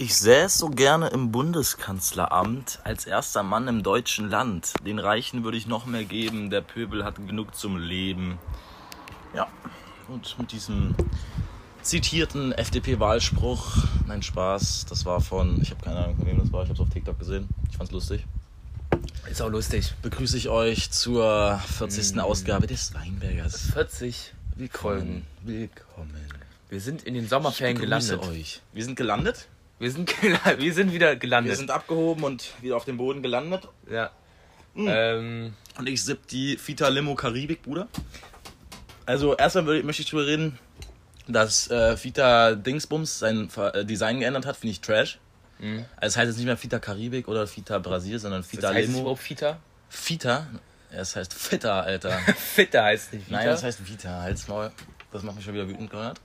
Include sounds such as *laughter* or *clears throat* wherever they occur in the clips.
Ich säß so gerne im Bundeskanzleramt als erster Mann im deutschen Land. Den Reichen würde ich noch mehr geben, der Pöbel hat genug zum Leben. Ja, und mit diesem zitierten FDP-Wahlspruch, nein Spaß, das war von, ich habe keine Ahnung von wem das war, ich habe es auf TikTok gesehen, ich fand's lustig. Ist auch lustig. Begrüße ich euch zur 40. Mm. Ausgabe des Weinbergers. 40 Willkommen. Willkommen. Wir sind in den Sommerferien Ich gelandet. euch. Wir sind gelandet. Wir sind, *laughs* wir sind wieder Wir gelandet. sind abgehoben und wieder auf dem Boden gelandet. ja. Ähm, Und ich sipp die Fita Limo Karibik, Bruder. Also erstmal würde- möchte ich drüber reden, dass äh, Fita Dingsbums sein äh, Design geändert hat, finde ich trash. Mhm. Also es heißt jetzt nicht mehr Fita Karibik oder Fita Brasil, sondern Fita das heißt es Limo. überhaupt Fita? Fita? Ja, es heißt Fitta, Alter. *laughs* Fitter heißt es nicht Fita. Nein, das heißt Vita, halt's Maul. Das macht mich schon wieder wütend, Konrad.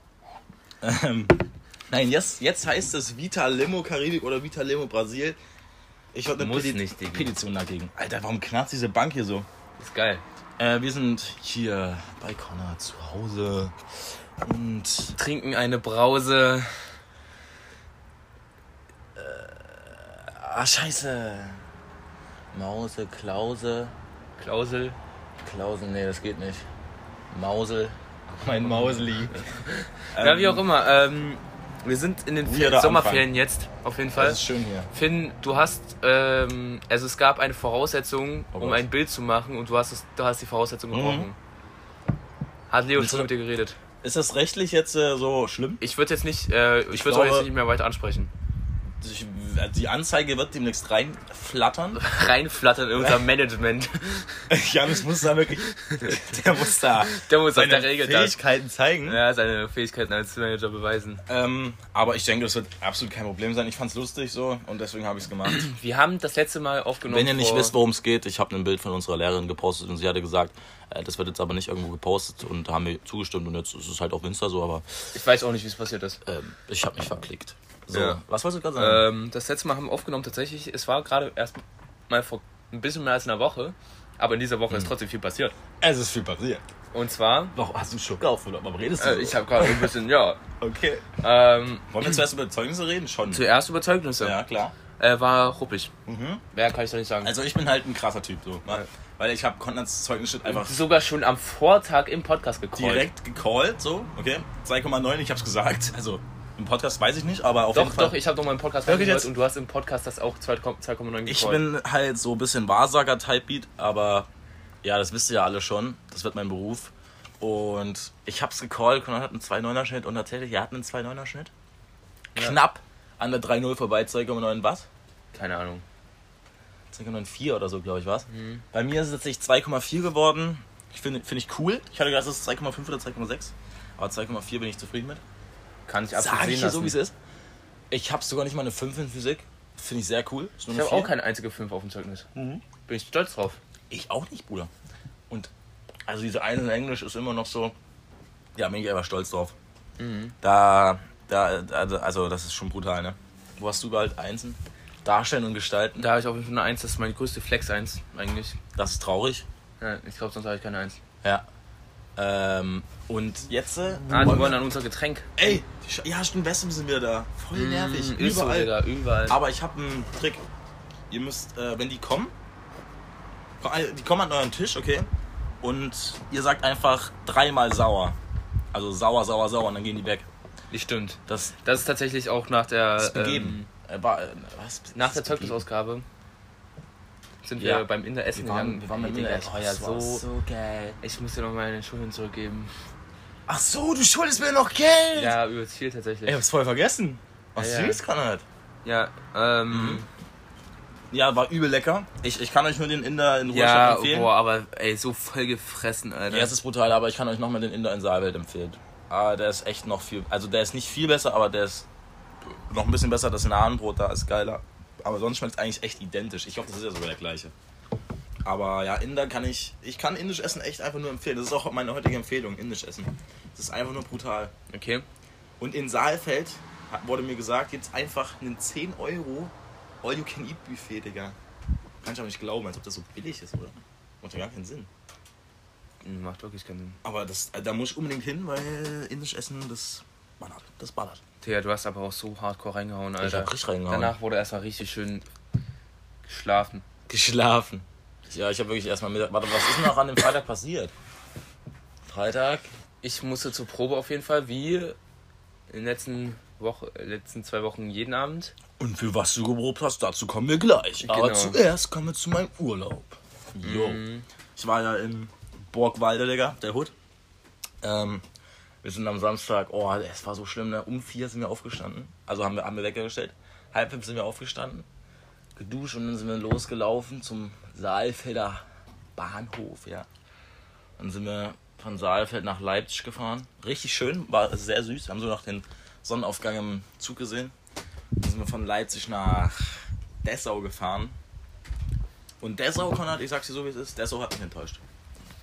Ähm, *laughs* nein, jetzt, jetzt heißt es Vita Limo Karibik oder Vita Limo Brasil. Ich wollte eine Muss Peti nicht, Digga. Petition dagegen. Alter, warum knarzt diese Bank hier so? ist geil. Äh, wir sind hier bei Konrad zu Hause und Trinken eine Brause. ah scheiße. Mause, Klause, Klausel. Klausel, nee, das geht nicht. Mausel, mein Mausli. *laughs* ja, wie auch immer. Ähm, wir sind in den Weirder Sommerferien jetzt, auf jeden Fall. Das ist schön hier. Finn, du hast, ähm, also es gab eine Voraussetzung, Oh um ein Bild zu machen und du hast, es, du hast die Voraussetzung gebrochen. Hat Leo schon mit dir geredet? Ist das rechtlich jetzt äh, so schlimm? Ich würde jetzt nicht, äh, ich, Ich würde euch glaube- jetzt nicht mehr weiter ansprechen. Ich, die Anzeige wird demnächst reinflattern. *laughs* Reinflattern in unser Management. *laughs* Janis muss da wirklich. *laughs* Der muss da Der muss seine der Regel das. Fähigkeiten zeigen. Ja, seine Fähigkeiten als Manager beweisen. Ähm, aber ich denke, das wird absolut kein Problem sein. Ich fand's lustig so und deswegen habe ich es gemacht. *clears throat* Wir haben das letzte Mal aufgenommen. Wenn ihr nicht wisst, worum es geht, ich habe ein Bild von unserer Lehrerin gepostet und sie hatte gesagt, äh, das wird jetzt aber nicht irgendwo gepostet und haben wir zugestimmt und jetzt ist es halt auf Insta so, aber Ich weiß auch nicht, wie es passiert ist. ähm, ich habe mich verklickt. So, Ja. was wolltest du gerade sagen? Ähm, das letzte Mal haben wir aufgenommen tatsächlich. Es war gerade erst mal vor ein bisschen mehr als einer Woche. Aber in dieser Woche Mhm. ist trotzdem viel passiert. es ist viel passiert. Und zwar, Warum hast du einen Schluck auf oder warum redest du äh, so? ich habe gerade ein bisschen, ja. *laughs* Okay. Ähm, Wollen wir zuerst über Zeugnisse reden? Schon. zuerst Überzeugnisse. Ja, klar. Äh, war ruppig. Mhm. Mehr kann ich doch nicht sagen. Also ich bin halt ein krasser Typ so. Ne? Ja. Weil ich habe Konrads Zeugnis einfach sogar schon am Vortag im Podcast gecallt. direkt gecallt, so, okay? 2,9, ich hab's gesagt. Also im Podcast weiß ich nicht, aber auf Doch, jeden Fall. doch, ich habe doch mal im Podcast Wirklich reingehört jetzt? und du hast im Podcast das auch 2,9 gecallt. Ich bin halt so ein bisschen Wahrsager-Type-Beat, aber ja, das wisst ihr ja alle schon. Das wird mein Beruf. Und ich hab's gecallt, Konrad hat einen 2,9er Schnitt und tatsächlich, er hat einen 2,9er Schnitt. Ja. Knapp an der 3,0 vorbei, 2,9 was? Keine Ahnung. 2,94 oder so, glaube ich, was. Mhm. Bei mir ist es tatsächlich 2,4 geworden. Ich finde find ich cool. Ich hatte gedacht, es ist 2,5 oder 2,6. Aber 2,4 bin ich zufrieden mit. Kann ich absolut Sag ich so, wie es ist. Ich habe sogar nicht mal eine 5 in Physik. Finde ich sehr cool. Ich habe auch keine einzige 5 auf dem Zeugnis. Mhm. Bin ich stolz drauf. Ich auch nicht, Bruder. Und also diese eine in Englisch ist immer noch so. Ja, bin ich einfach stolz drauf. Mhm. Da, da, da, also das ist schon brutal, ne? Wo hast du überall Einsen? Darstellen und gestalten. Da habe ich auf jeden Fall eine 1, das ist meine größte Flex 1 eigentlich. Das ist traurig. Ja, ich glaube, sonst habe ich keine 1. Ja. Ähm, und jetzt. Äh, Ah, die wollen wir- an unser Getränk. Ey, ja, stimmt, Wespen sind wieder da. Voll nervig. Mm, ist so, überall. Digga, überall. Aber ich habe einen Trick. Ihr müsst, äh, wenn die kommen, ko- äh, die kommen an euren Tisch, okay? Und ihr sagt einfach dreimal sauer. Also sauer, sauer, sauer und dann gehen die weg. Nicht stimmt. Das Das ist tatsächlich auch nach der, ist ähm, begeben. Äh, war, äh, was? nach der. Zeugnisausgabe sind Ja. wir beim Inder essen Wir waren, gegangen. wir waren. Digga, ich war ja Das war so, so geil. Ich muss dir noch meine Schulden zurückgeben. Ach so, du schuldest mir noch Geld. Ja, übelst viel tatsächlich. Ey, hab's voll vergessen. Was Ja, ja. süß, Konrad. Ja, ähm. Mhm. Ja, war übel lecker. Ich, ich kann euch nur den Inder in Ruhrstadt Ja, empfehlen. boah, aber ey, so voll gefressen, Alter. Ja, es ist brutal, aber ich kann euch nochmal den Inder in Saalwelt empfehlen. Ah, der ist echt noch viel. Also der ist nicht viel besser, aber der ist noch ein bisschen besser. Das Nahenbrot da ist geiler. Aber sonst schmeckt es eigentlich echt identisch. Ich glaube, das ist ja sogar der gleiche. Aber ja, Inder kann ich. Ich kann indisch essen echt einfach nur empfehlen. Das ist auch meine heutige Empfehlung, indisch essen. Das ist einfach nur brutal. okay. Und in Saalfeld wurde mir gesagt, jetzt einfach einen 10 Euro All-You-Can-Eat-Buffet, Digga. Kann ich auch nicht glauben, als ob das so billig ist, oder? Macht ja gar keinen Sinn. Macht wirklich keinen Sinn. Aber das, da muss ich unbedingt hin, weil indisch essen, das ballert. Das ballert. Digga, du hast aber auch so hardcore reingehauen, Alter. hab richtig reingehauen. Danach wurde erstmal richtig schön geschlafen. Geschlafen. Ja, ich habe wirklich erstmal Mittag. Warte, was ist denn noch an dem Freitag passiert? Freitag? Ich musste zur Probe auf jeden Fall, wie in den letzten, Woche, letzten zwei Wochen jeden Abend. Und für was du geprobt hast, dazu kommen wir gleich. Aber Genau. zuerst kommen wir zu meinem Urlaub. Jo. Mhm. Ich war ja in Borgwalde, Digga, der Hut. Ähm, wir sind am Samstag, oh, es war so schlimm, ne? Um vier sind wir aufgestanden. Also haben wir, haben wir weggestellt. Halb fünf sind wir aufgestanden, geduscht und dann sind wir losgelaufen zum Saalfelder Bahnhof, ja. Dann sind wir von Saalfeld nach Leipzig gefahren. Richtig schön, war sehr süß. Wir haben so noch den Sonnenaufgang im Zug gesehen. Dann sind wir von Leipzig nach Dessau gefahren. Und Dessau, Konrad, ich sag's dir so wie es ist, Dessau hat mich enttäuscht.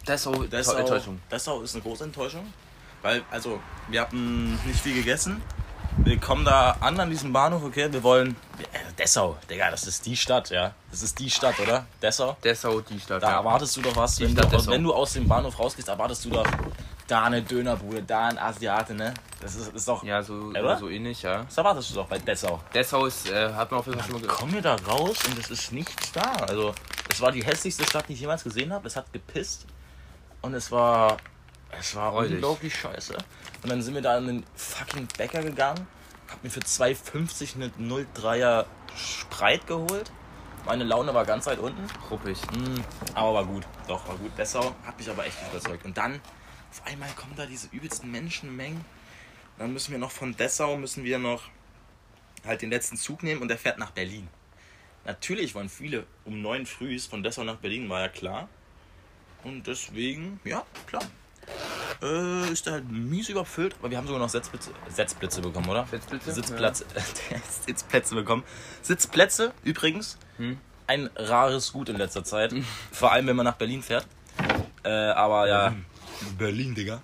Dessau, Dessau, Enttäuschung. Dessau ist eine große Enttäuschung. Weil, also, wir hatten nicht viel gegessen. Wir kommen da an an diesem Bahnhof, okay? Wir wollen. Äh, Dessau, Digga, das ist die Stadt, ja. Das ist die Stadt, oder? Dessau. Dessau, die Stadt. Da ja. erwartest du doch was, wenn du, Dessau. wenn du aus dem Bahnhof rausgehst, erwartest du doch da eine Dönerbude, da ein Asiate, ne? Das ist, ist doch. Ja, so, Oder? so ähnlich, ja. Das erwartest du doch bei Dessau. Dessau ist, äh, hat man auf jeden Fall schon mal gehört. Kommen wir da raus und es ist nichts da. Also, es war die hässlichste Stadt, die ich jemals gesehen habe. Es hat gepisst. Und es war. Es war Räudig. unglaublich scheiße. Und dann sind wir da in den fucking Bäcker gegangen. Hab mir für 2,50 eine 03er Spreit geholt. Meine Laune war ganz weit unten. Ruppig. Mm, aber war gut. Doch, war gut. Dessau hat mich aber echt überzeugt. Und dann, auf einmal kommen da diese übelsten Menschenmengen. Dann müssen wir noch von Dessau, müssen wir noch halt den letzten Zug nehmen und der fährt nach Berlin. Natürlich waren viele um 9 früh von Dessau nach Berlin, war ja klar. Und deswegen, ja, klar. Äh, ist der halt mies überfüllt, aber wir haben sogar noch Sitzplätze, Sitzplätze bekommen, oder? Sitzplätze? Sitzplätze, *laughs* Sitzplätze bekommen. Sitzplätze, übrigens, Hm. ein rares Gut in letzter Zeit. *laughs* Vor allem, wenn man nach Berlin fährt. Äh, aber ja. Berlin, Digga.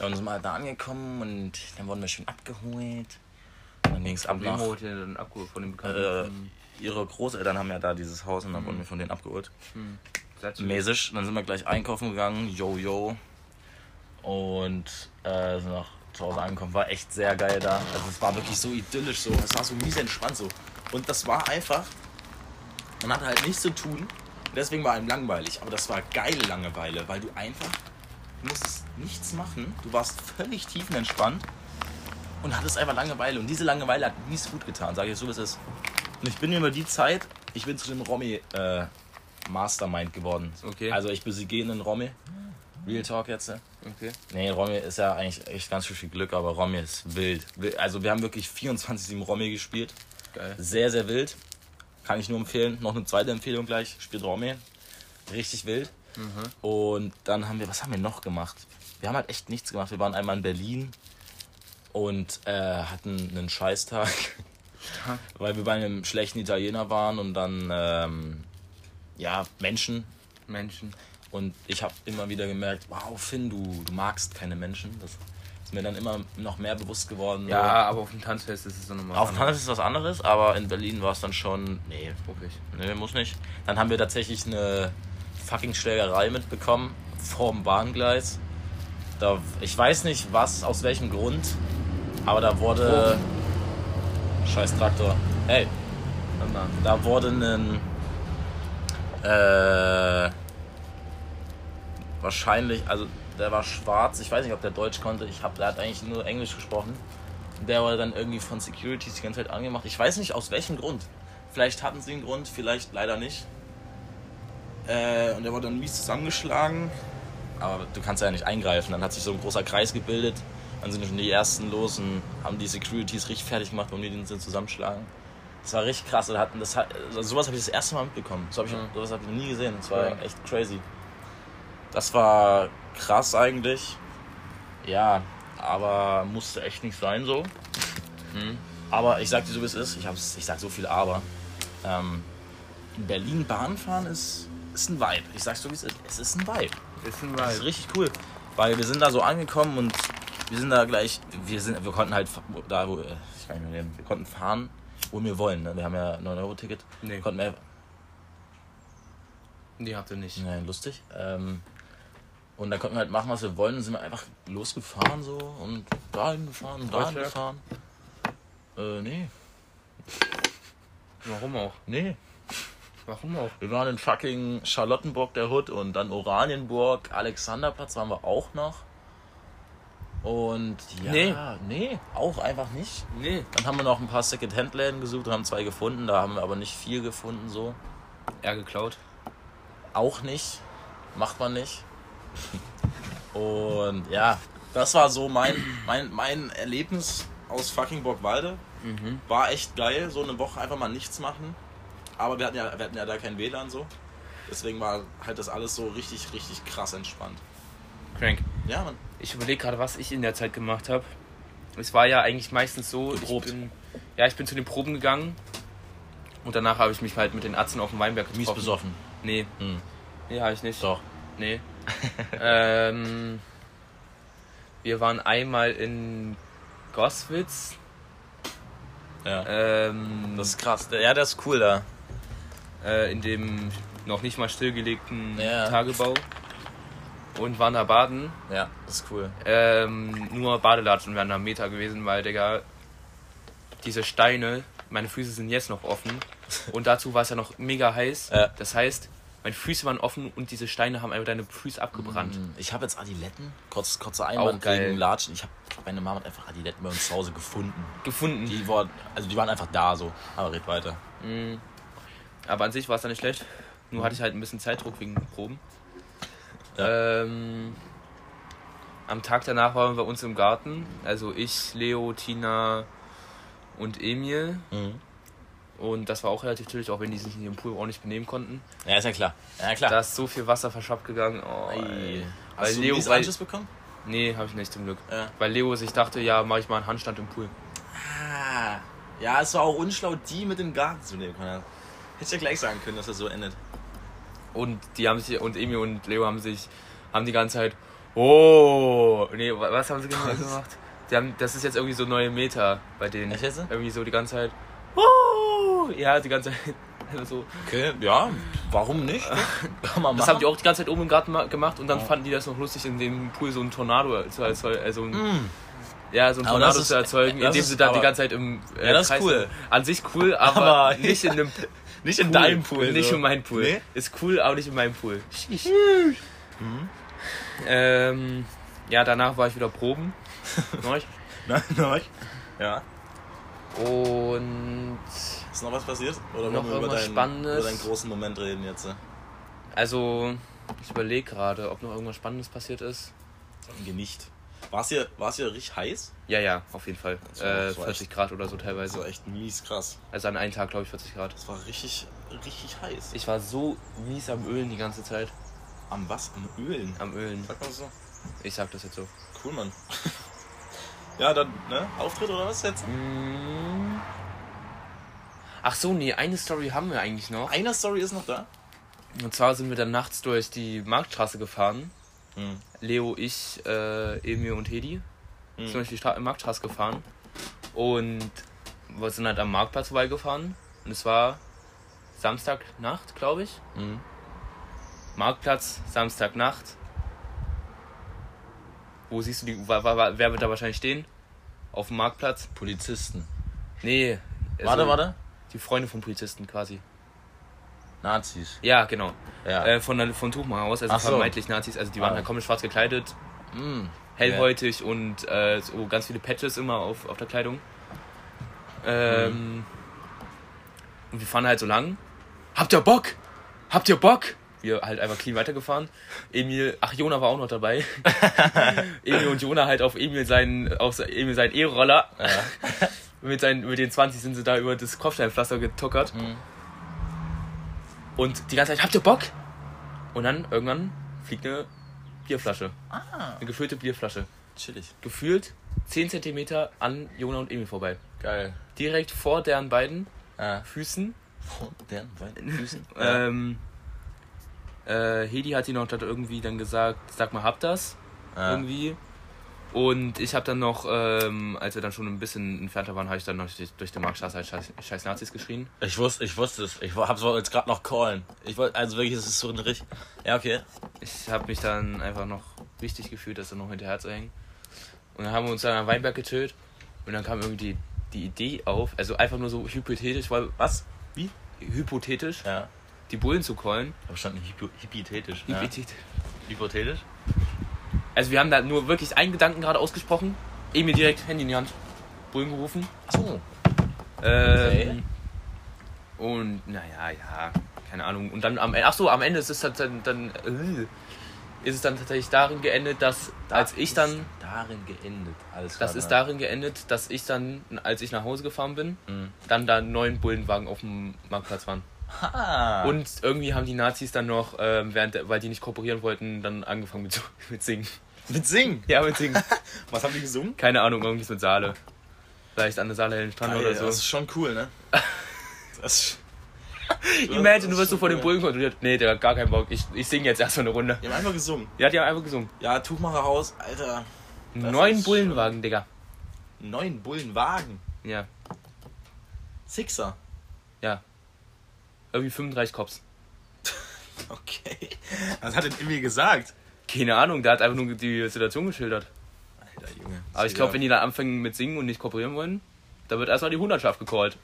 Ja, und sind wir halt da angekommen und dann wurden wir schön abgeholt. Und dann ging es ab nach. holt ihr denn abgeholt von den Äh, Bekannten? ihre Großeltern haben ja da dieses Haus und dann wurden wir von denen abgeholt. Hm. Mäßig. Dann sind wir gleich einkaufen gegangen. Yo, yo. Und äh, sind noch zu Hause angekommen. War echt sehr geil da. Also es war wirklich so idyllisch so. Es war so mies entspannt so. Und das war einfach. Man hatte halt nichts zu tun. Deswegen war einem langweilig. Aber das war geile Langeweile, weil du einfach. Du musstest nichts machen. Du warst völlig tiefenentspannt. Und hattest einfach Langeweile. Und diese Langeweile hat mies gut getan, sage ich so, wie es ist. Und ich bin über die Zeit, ich bin zu dem Romy äh, Mastermind geworden. Okay. Also ich besiege einen Romy. Real Talk jetzt. Ne? Okay. Nee, Romy ist ja eigentlich echt ganz schön viel Glück, aber Romy ist wild. Also wir haben wirklich 24-7 Romy gespielt. Geil. Sehr, sehr wild. Kann ich nur empfehlen. Noch eine zweite Empfehlung gleich. Spielt Romy. Richtig wild. Und dann haben wir, was haben wir noch gemacht? Wir haben halt echt nichts gemacht. Wir waren einmal in Berlin und äh, hatten einen Scheißtag, *laughs* weil wir bei einem schlechten Italiener waren und dann, ähm, ja, Menschen. Menschen. Und ich habe immer wieder gemerkt, wow, Finn, du, du magst keine Menschen. Das ist mir dann immer noch mehr bewusst geworden. Ja, aber auf dem Tanzfest ist es so nochmal. Auf dem Hannes ist was anderes, aber in Berlin war es dann schon, nee, Ruppig. Nee, muss nicht. Dann haben wir tatsächlich eine fucking Schlägerei mitbekommen vorm Bahngleis. Da, ich weiß nicht was, aus welchem Grund, aber da wurde. Scheiß Traktor. Hey, da wurde ein. Äh, wahrscheinlich, also der war schwarz. Ich weiß nicht, ob der Deutsch konnte. Ich hab, der hat eigentlich nur Englisch gesprochen. Der wurde dann irgendwie von Securities die ganze Zeit angemacht. Ich weiß nicht aus welchem Grund. Vielleicht hatten sie einen Grund, vielleicht leider nicht. Äh, und der wurde dann mies zusammengeschlagen. Aber du kannst ja nicht eingreifen. Dann hat sich so ein großer Kreis gebildet. Dann sind schon die ersten los und haben die Securities richtig fertig gemacht, um die den zusammenschlagen. Das war richtig krass. Hatten das, hat- also sowas habe ich das erste Mal mitbekommen. So hab ich, Mhm. Sowas habe ich noch nie gesehen. Das war Ja. echt crazy. Das war krass eigentlich. Ja, aber musste echt nicht sein so. Hm. Aber ich sag dir so, wie es ist. Ich, hab's, ich sag so viel Aber. Ähm, in Berlin Bahn fahren ist, ist ein Vibe. Ich sag's so, wie es ist. Es ist ein Vibe. Ist ein Das ist Vibe. richtig cool. Weil wir sind da so angekommen und wir sind da gleich, wir sind, wir konnten halt da, wo, äh, ich kann nicht mehr reden, wir konnten fahren, wo wir wollen. Ne? Wir haben ja ein 9-Euro-Ticket. Nee. Konnten wir, habt ihr nicht. nein, lustig. Ähm, Und da konnten wir halt machen, was wir wollen. Dann sind wir einfach losgefahren so und dahin gefahren und dahin Deutschland? gefahren. Äh, nee. Warum auch? Nee. Warum auch? Wir waren in fucking Charlottenburg der Hood und dann Oranienburg, Alexanderplatz waren wir auch noch. Und ja, Nee. nee, auch einfach nicht. Nee. Dann haben wir noch ein paar Second-Hand-Läden gesucht und haben zwei gefunden. Da haben wir aber nicht viel gefunden so. Er geklaut. Auch nicht. Macht man nicht. Und ja, das war so mein, mein, mein Erlebnis aus fucking Burgwalde. Mhm. War echt geil, so eine Woche einfach mal nichts machen. Aber wir hatten ja, wir hatten ja da kein WLAN so. Deswegen war halt das alles so richtig, richtig krass entspannt. Crank. Ja, man. Ich überlege gerade, was ich in der Zeit gemacht habe. Es war ja eigentlich meistens so, Geprobt. ich bin, ja, ich bin zu den Proben gegangen und danach habe ich mich halt mit den Atzen auf dem Weinberg getroffen. Mies besoffen. Nee, Hm. nee, habe ich nicht. Doch. Nee. Ähm, wir waren einmal in Goswitz. Ja. Ähm, Das ist krass. Ja, das ist cool da. äh, in dem noch nicht mal stillgelegten Ja. Tagebau. Und waren da baden. Ja, das ist cool. Ähm, nur Badelatschen wären da Meter gewesen, weil, Digga, diese Steine, meine Füße sind jetzt noch offen. *laughs* Und dazu war es ja noch mega heiß. Ja. Das heißt, meine Füße waren offen und diese Steine haben einfach deine Füße abgebrannt. Hm, Ich habe jetzt Adiletten. Kurz, kurzer Einwand gegen Latschen. Ich habe meine Mama hat einfach Adiletten bei uns zu Hause gefunden. Gefunden. Die waren, also die waren einfach da so. Aber red weiter. Mhm. Aber an sich war es dann nicht schlecht. Nur hatte ich halt ein bisschen Zeitdruck wegen Proben. Ähm, am Tag danach waren wir bei uns im Garten. Also ich, Leo, Tina und Emil. Mhm. Und das war auch relativ chillig, auch wenn die sich in ihrem Pool auch nicht benehmen konnten. Ja, ist ja klar. Ja, klar. Da ist so viel Wasser verschwappt gegangen. Oh, ey. Ey. Weil Hast du Leo- weil- Anschluss bekommen? Nee, habe ich nicht zum Glück. Ja. Weil Leo sich dachte, ja, mache ich mal einen Handstand im Pool. Ah. Ja, es war auch unschlau, die mit dem Garten zu nehmen. Hätte ich ja gleich sagen können, dass das so endet. Und die haben sich, und Emil und Leo haben sich, haben die ganze Zeit, oh, nee, wa- was haben sie genau gemacht? Die haben, das ist jetzt irgendwie so neue Meter bei denen. Echt jetzt? Irgendwie so die ganze Zeit, oh, ja, die ganze Zeit. *laughs* So. Okay, ja, warum nicht? *laughs* Man Das haben die auch die ganze Zeit oben im Garten ma- gemacht und dann fanden die das noch lustig, in dem Pool so ein Tornado zu erzeugen. Also ein, Mm. ja, so ein Aber Tornado ist- zu erzeugen, indem ist sie dann die ganze Zeit im äh, Ja, das ist Kreis cool. An sich cool, aber, Aber- *laughs* nicht in einem Nicht in Pool. deinem Pool. Nicht so. in meinem Pool. Nee? Ist cool, aber nicht in meinem Pool. Ähm, ja, danach war ich wieder proben. Neu. Nein, nein. Ja. Und Ist noch was passiert? Oder Noch wollen wir über deinen, Spannendes? über deinen großen Moment reden jetzt? also, ich überlege gerade, ob noch irgendwas Spannendes passiert ist. Nicht. War es hier, war's hier richtig heiß? Ja, ja, auf jeden Fall. Das war- Äh, das war 40 Grad oder so Das teilweise. war echt mies krass. Also an einem Tag, glaube ich, 40 Grad. Das war richtig, richtig heiß. Ich war so mies am Ölen die ganze Zeit. Am was? Am Ölen? Am Ölen. Sagt man das so? Ich sag das jetzt so. Cool, Mann. *laughs* ja, dann, ne? Auftritt oder was jetzt? Mm. Ach so, nee, eine Story haben wir eigentlich noch. Eine Story ist noch da. Und zwar sind wir dann nachts durch die Marktstraße gefahren. Hm. Leo, ich, äh, Emil und Hedi Hm. sind durch die Stra Marktstraße gefahren. Und wir sind halt am Marktplatz vorbeigefahren. Und es war Samstagnacht, glaube ich. Hm. Marktplatz, Samstagnacht. Wo siehst du die. wa- wa- Wer wird da wahrscheinlich stehen? Auf dem Marktplatz? Polizisten. Nee. also Warte, warte. Die Freunde vom Polizisten quasi. Nazis. Ja, genau. Ja. Äh, von, der- von Tuchmacher aus, also Ach so. vermeintlich Nazis. Also die waren Ah. halt komplett schwarz gekleidet, Hm. hellhäutig und äh, so ganz viele Patches immer auf, auf der Kleidung. Ähm, Und wir fahren halt so lang. Habt ihr Bock? Habt ihr Bock? Wir halt einfach clean weitergefahren. Emil, ach Jona war auch noch dabei. *laughs* Emil und Jona halt auf Emil seinen, auf Emil seinen E-Roller. Mit, seinen, mit den 20 sind sie da über das Kopfsteinpflaster getuckert. Mhm. Und die ganze Zeit, habt ihr Bock? Und dann irgendwann fliegt eine Bierflasche. Ah. Eine gefüllte Bierflasche. Chillig. Gefühlt 10 cm an Jona und Emil vorbei. Geil. Direkt vor deren beiden Ah. Füßen. Vor deren beiden Füßen. *laughs* Ähm, äh, Hedi hat ihn noch irgendwie dann gesagt, sag mal, habt das? Ah. Irgendwie. Und ich habe dann noch, ähm, als wir dann schon ein bisschen entfernter waren, habe ich dann noch durch, den Marktstraße halt scheiß, scheiß Nazis geschrien. Ich wusste, ich wusste es. Ich hab's jetzt gerade noch callen. Ich wollte, also wirklich, es ist so ein richtig. Ja, okay. Ich habe mich dann einfach noch wichtig gefühlt, das dann noch hinterher zu hängen. Und dann haben wir uns dann am Weinberg gechillt. Und dann kam irgendwie die, die Idee auf, also einfach nur so hypothetisch, weil Was? Wie? hypothetisch, Ja. die Bullen zu callen. Da stand hypo, hypothetisch. Ja. Hypothetisch. Also wir haben da nur wirklich einen Gedanken gerade ausgesprochen. Emil direkt Handy in die Hand. Bullen gerufen. Achso. Ähm, Und naja, ja, keine Ahnung. Und dann am Ende, ach so, am Ende ist es dann, dann äh, ist es dann tatsächlich darin geendet, dass als ich dann, Darin geendet. Alles das klar, ist ne? darin geendet, dass ich dann, als ich nach Hause gefahren bin, Mhm. dann da neun Bullenwagen auf dem Marktplatz waren. Ha. Und irgendwie haben die Nazis dann noch, ähm, während, der- weil die nicht kooperieren wollten, dann angefangen mit, *laughs* mit Singen. mit Singen. Ja, mit Singen. *laughs* Was haben die gesungen? Keine Ahnung, irgendwas mit Saale. Vielleicht an der Saale in Strand oder so. Das ist schon cool, ne? *laughs* Das Imagine, du wirst so vor den Bullen kontrolliert. Nee, der hat gar keinen Bock. Ich, ich singe jetzt erstmal eine Runde. Die haben einfach gesungen. Ja, die haben einfach gesungen. Ja, Tuchmacherhaus, Alter. Neun Bullenwagen, Digga. Neun Bullenwagen. Ja, Sixer. Irgendwie 35 Cops. *laughs* Okay. Was hat denn Emil gesagt? Keine Ahnung, der hat einfach nur die Situation geschildert. Alter Junge. Aber ich glaube, wenn die dann anfangen mit Singen und nicht kooperieren wollen, da wird erstmal die Hundertschaft gecallt.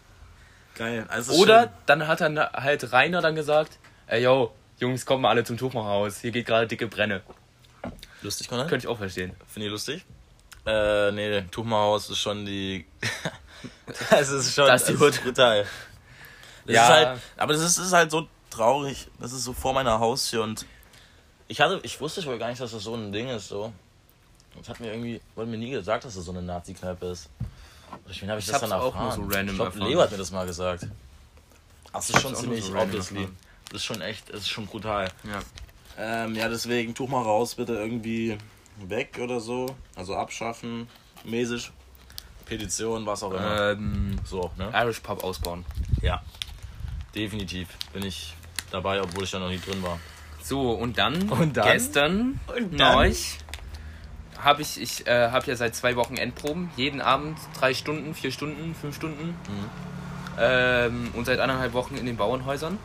Geil. Also ist Oder schön. dann hat dann halt Rainer dann gesagt, ey yo, Jungs, kommt mal alle zum Tuchmacherhaus. Hier geht gerade dicke Brenne. Lustig, Konrad? Könnte ich auch verstehen. Finde ich lustig. Äh, nee, Tuchmacherhaus ist schon die. *laughs* es ist schon. Das ist die es Hut. brutal. Das Ja. ist halt, aber das ist, ist halt so traurig. Das ist so vor meiner Haustür und ich hatte, ich wusste wohl gar nicht, dass das so ein Ding ist. So, das hat mir irgendwie, wurde mir nie gesagt, dass das so eine Nazi-Kneipe ist. Wen habe ich, Ich das dann hab's erfahren? auch nur so random ich glaube. Leo hat mir das mal gesagt. Ach, das ist schon auch ziemlich so obviously. erfahren. Das ist schon echt, das ist schon brutal. Ja. Ähm, ja, deswegen tuch mal raus, bitte irgendwie weg oder so. Also abschaffen, mäßig. Petition, was auch immer. Ähm, so, ne? Irish Pub ausbauen. Ja. Definitiv bin ich dabei, obwohl ich da noch nie drin war. So, und dann, Und dann? gestern, Und dann? habe ich, ich äh, habe ja seit zwei Wochen Endproben. Jeden Abend drei Stunden, vier Stunden, fünf Stunden. Mhm. Ähm, und seit anderthalb Wochen in den Bauernhäusern.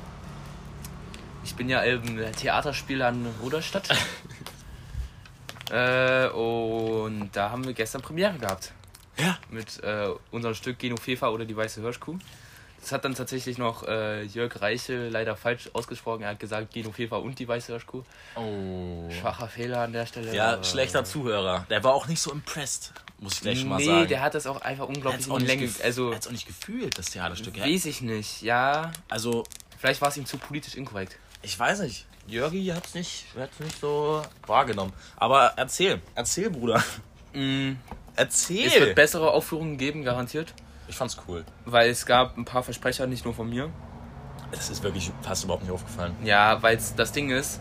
Ich bin ja im Theaterspiel an Ruderstadt. *laughs* äh, und da haben wir gestern Premiere gehabt. Ja. Mit äh, unserem Stück Genofefa oder die Weiße Hirschkuh. Das hat dann tatsächlich noch äh, Jörg Reiche leider falsch ausgesprochen. Er hat gesagt Genofefa und die Weiße Hirschkuh. Oh. Schwacher Fehler an der Stelle. Ja, schlechter Zuhörer. Der war auch nicht so impressed, muss ich gleich schon mal nee, sagen. der hat das auch einfach unglaublich in nicht Länge. Also, er hat's auch nicht gefühlt, das Theaterstück. Ja. weiß ich nicht. Ja, Also, vielleicht war es ihm zu politisch inkorrekt. ich weiß nicht. Jörgi hat's nicht, hat's nicht so wahrgenommen. Aber erzähl, erzähl, Bruder. Mm, Erzähl. es wird bessere Aufführungen geben, garantiert. Ich fand's cool. Weil es gab ein paar Versprecher, nicht nur von mir. Das ist wirklich fast überhaupt nicht aufgefallen. Ja, weil das Ding ist,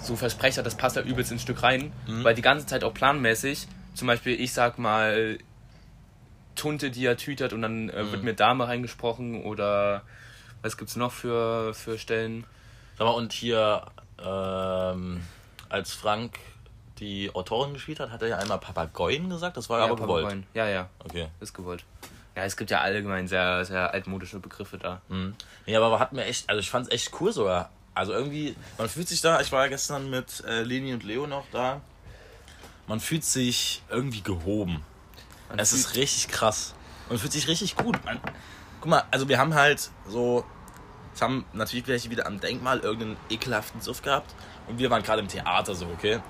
so Versprecher, das passt ja übelst ins Stück rein, Mhm. weil die ganze Zeit auch planmäßig, zum Beispiel, ich sag mal, Tunte, die er tütert und dann äh, Mhm. wird mir Dame reingesprochen oder was gibt's noch für, für Stellen? Sag mal, und hier, ähm, als Frank die Autorin gespielt hat, hat er ja einmal Papageien gesagt, das war aber gewollt. Papageien. Ja, ja, Okay. ist gewollt. Ja, es gibt ja allgemein sehr, sehr altmodische Begriffe da. Mhm. Nee, aber hat mir echt, also ich fand's echt cool sogar. Also irgendwie, man fühlt sich da, ich war ja gestern mit äh, Leni und Leo noch da, man fühlt sich irgendwie gehoben. Man es ist richtig krass. Man fühlt sich richtig gut. Man, guck mal, also wir haben halt so, es haben natürlich welche wieder am Denkmal irgendeinen ekelhaften Suff gehabt und wir waren gerade im Theater so, okay?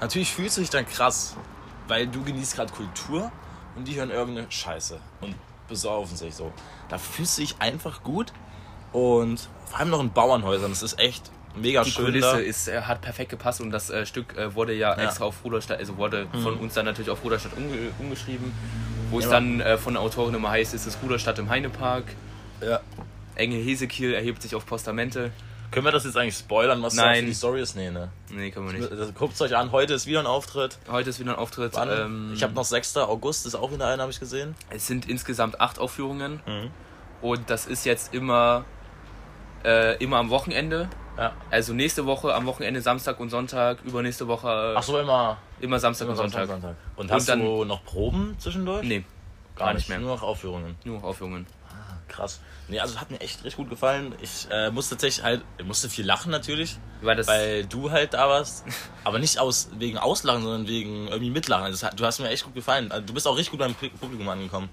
Natürlich fühlst du dich dann krass, weil du genießt gerade Kultur und die hören irgendeine Scheiße und besaufen sich so. Da fühlst du dich einfach gut und vor allem noch in Bauernhäusern, das ist echt mega die schön Kulisse da. ist, äh, hat perfekt gepasst und das äh, Stück äh, wurde ja, Ja. Extra auf Ruderstadt, also wurde von uns dann natürlich auf Ruderstadt umge umgeschrieben, wo es Ja. dann äh, von der Autorin immer heißt, ist es Ruderstadt im Heinepark. Ja. Engel Hesekiel erhebt sich auf Postamente. Können wir das jetzt eigentlich spoilern, was Nein. für die Story ist? Nee, ne? Nee, können wir nicht. Guckt euch an, heute ist wieder ein Auftritt. Heute ist wieder ein Auftritt. Ähm, ich habe noch 6. August, ist auch wieder einer, habe ich gesehen. es sind insgesamt acht Aufführungen Mhm. und das ist jetzt immer, äh, immer am Wochenende. Ja. Also nächste Woche am Wochenende Samstag und Sonntag, übernächste Woche Ach so, immer, immer Samstag immer und Sonntag. Sonntag. Und Und hast dann- du noch Proben zwischendurch? Nee, gar, gar nicht nicht mehr. Nur noch Aufführungen. nur Aufführungen. Krass. Nee, also hat mir echt richtig gut gefallen. Ich äh, musste tatsächlich halt, ich musste viel lachen natürlich, Weil das du halt da warst. *laughs* Aber nicht aus wegen Auslachen, sondern wegen irgendwie Mitlachen. Also, das du hast mir echt gut gefallen. Also, du bist auch richtig gut beim Publikum angekommen.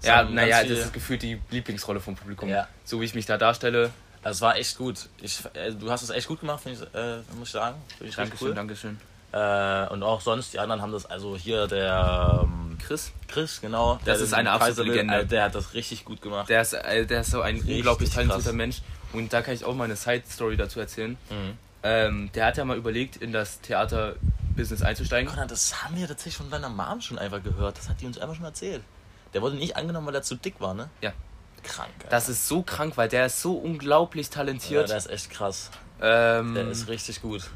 Es ja, naja, das ist gefühlt die Lieblingsrolle vom Publikum. Ja. So wie ich mich da darstelle. Es war echt gut. Ich, äh, du hast es echt gut gemacht, ich, äh, muss ich sagen. Finde ich Dankeschön, cool. Dankeschön. Äh, und auch sonst, die anderen haben das, also hier der ähm, Chris, Chris, genau. Das ist eine absolute Preis will, Legende. äh, Der hat das richtig gut gemacht. der ist, äh, der ist so ein Richtig unglaublich talentierter. Mensch. Und da kann ich auch mal eine Side-Story dazu erzählen. Mhm. Ähm, der hat ja mal überlegt, in das Theater-Business einzusteigen. Konrad, das haben wir tatsächlich von deiner Mom schon einfach gehört. Das hat die uns einfach schon erzählt. Der wurde nicht angenommen, weil er zu dick war, ne? Ja. Krank. Alter. Das ist so krank, weil der ist so unglaublich ja, talentiert. der ist echt krass. ähm, Der ist richtig gut.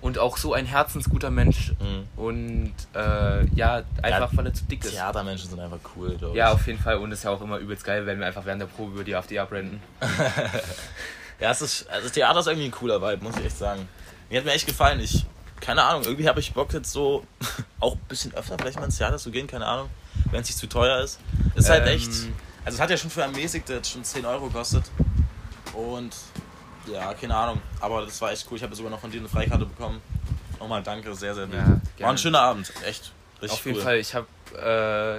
Und auch so ein herzensguter Mensch. Mhm. Und äh, ja, einfach weil er zu dick ist. Theatermenschen sind einfach cool, glaube ich. Ja, auf jeden Fall. Und es ist ja auch immer übelst geil, wenn wir einfach während der Probe über die AfD abrenten. *laughs* Ja, es ist, also Theater ist irgendwie ein cooler Vibe, muss ich echt sagen. Mir hat mir echt gefallen. Ich, keine Ahnung, irgendwie habe ich Bock jetzt so *laughs* auch ein bisschen öfter vielleicht mal ins Theater zu gehen, keine Ahnung, wenn es nicht zu teuer ist. Ist halt Ähm, echt, also es hat ja schon für ermäßigt jetzt schon 10 Euro gekostet. Und ja, keine Ahnung, aber das war echt cool. Ich habe sogar noch von dir eine Freikarte bekommen. Nochmal danke, sehr, sehr lieb. Ja, war ein schöner Abend, echt. Richtig Auf jeden cool. Fall, ich habe,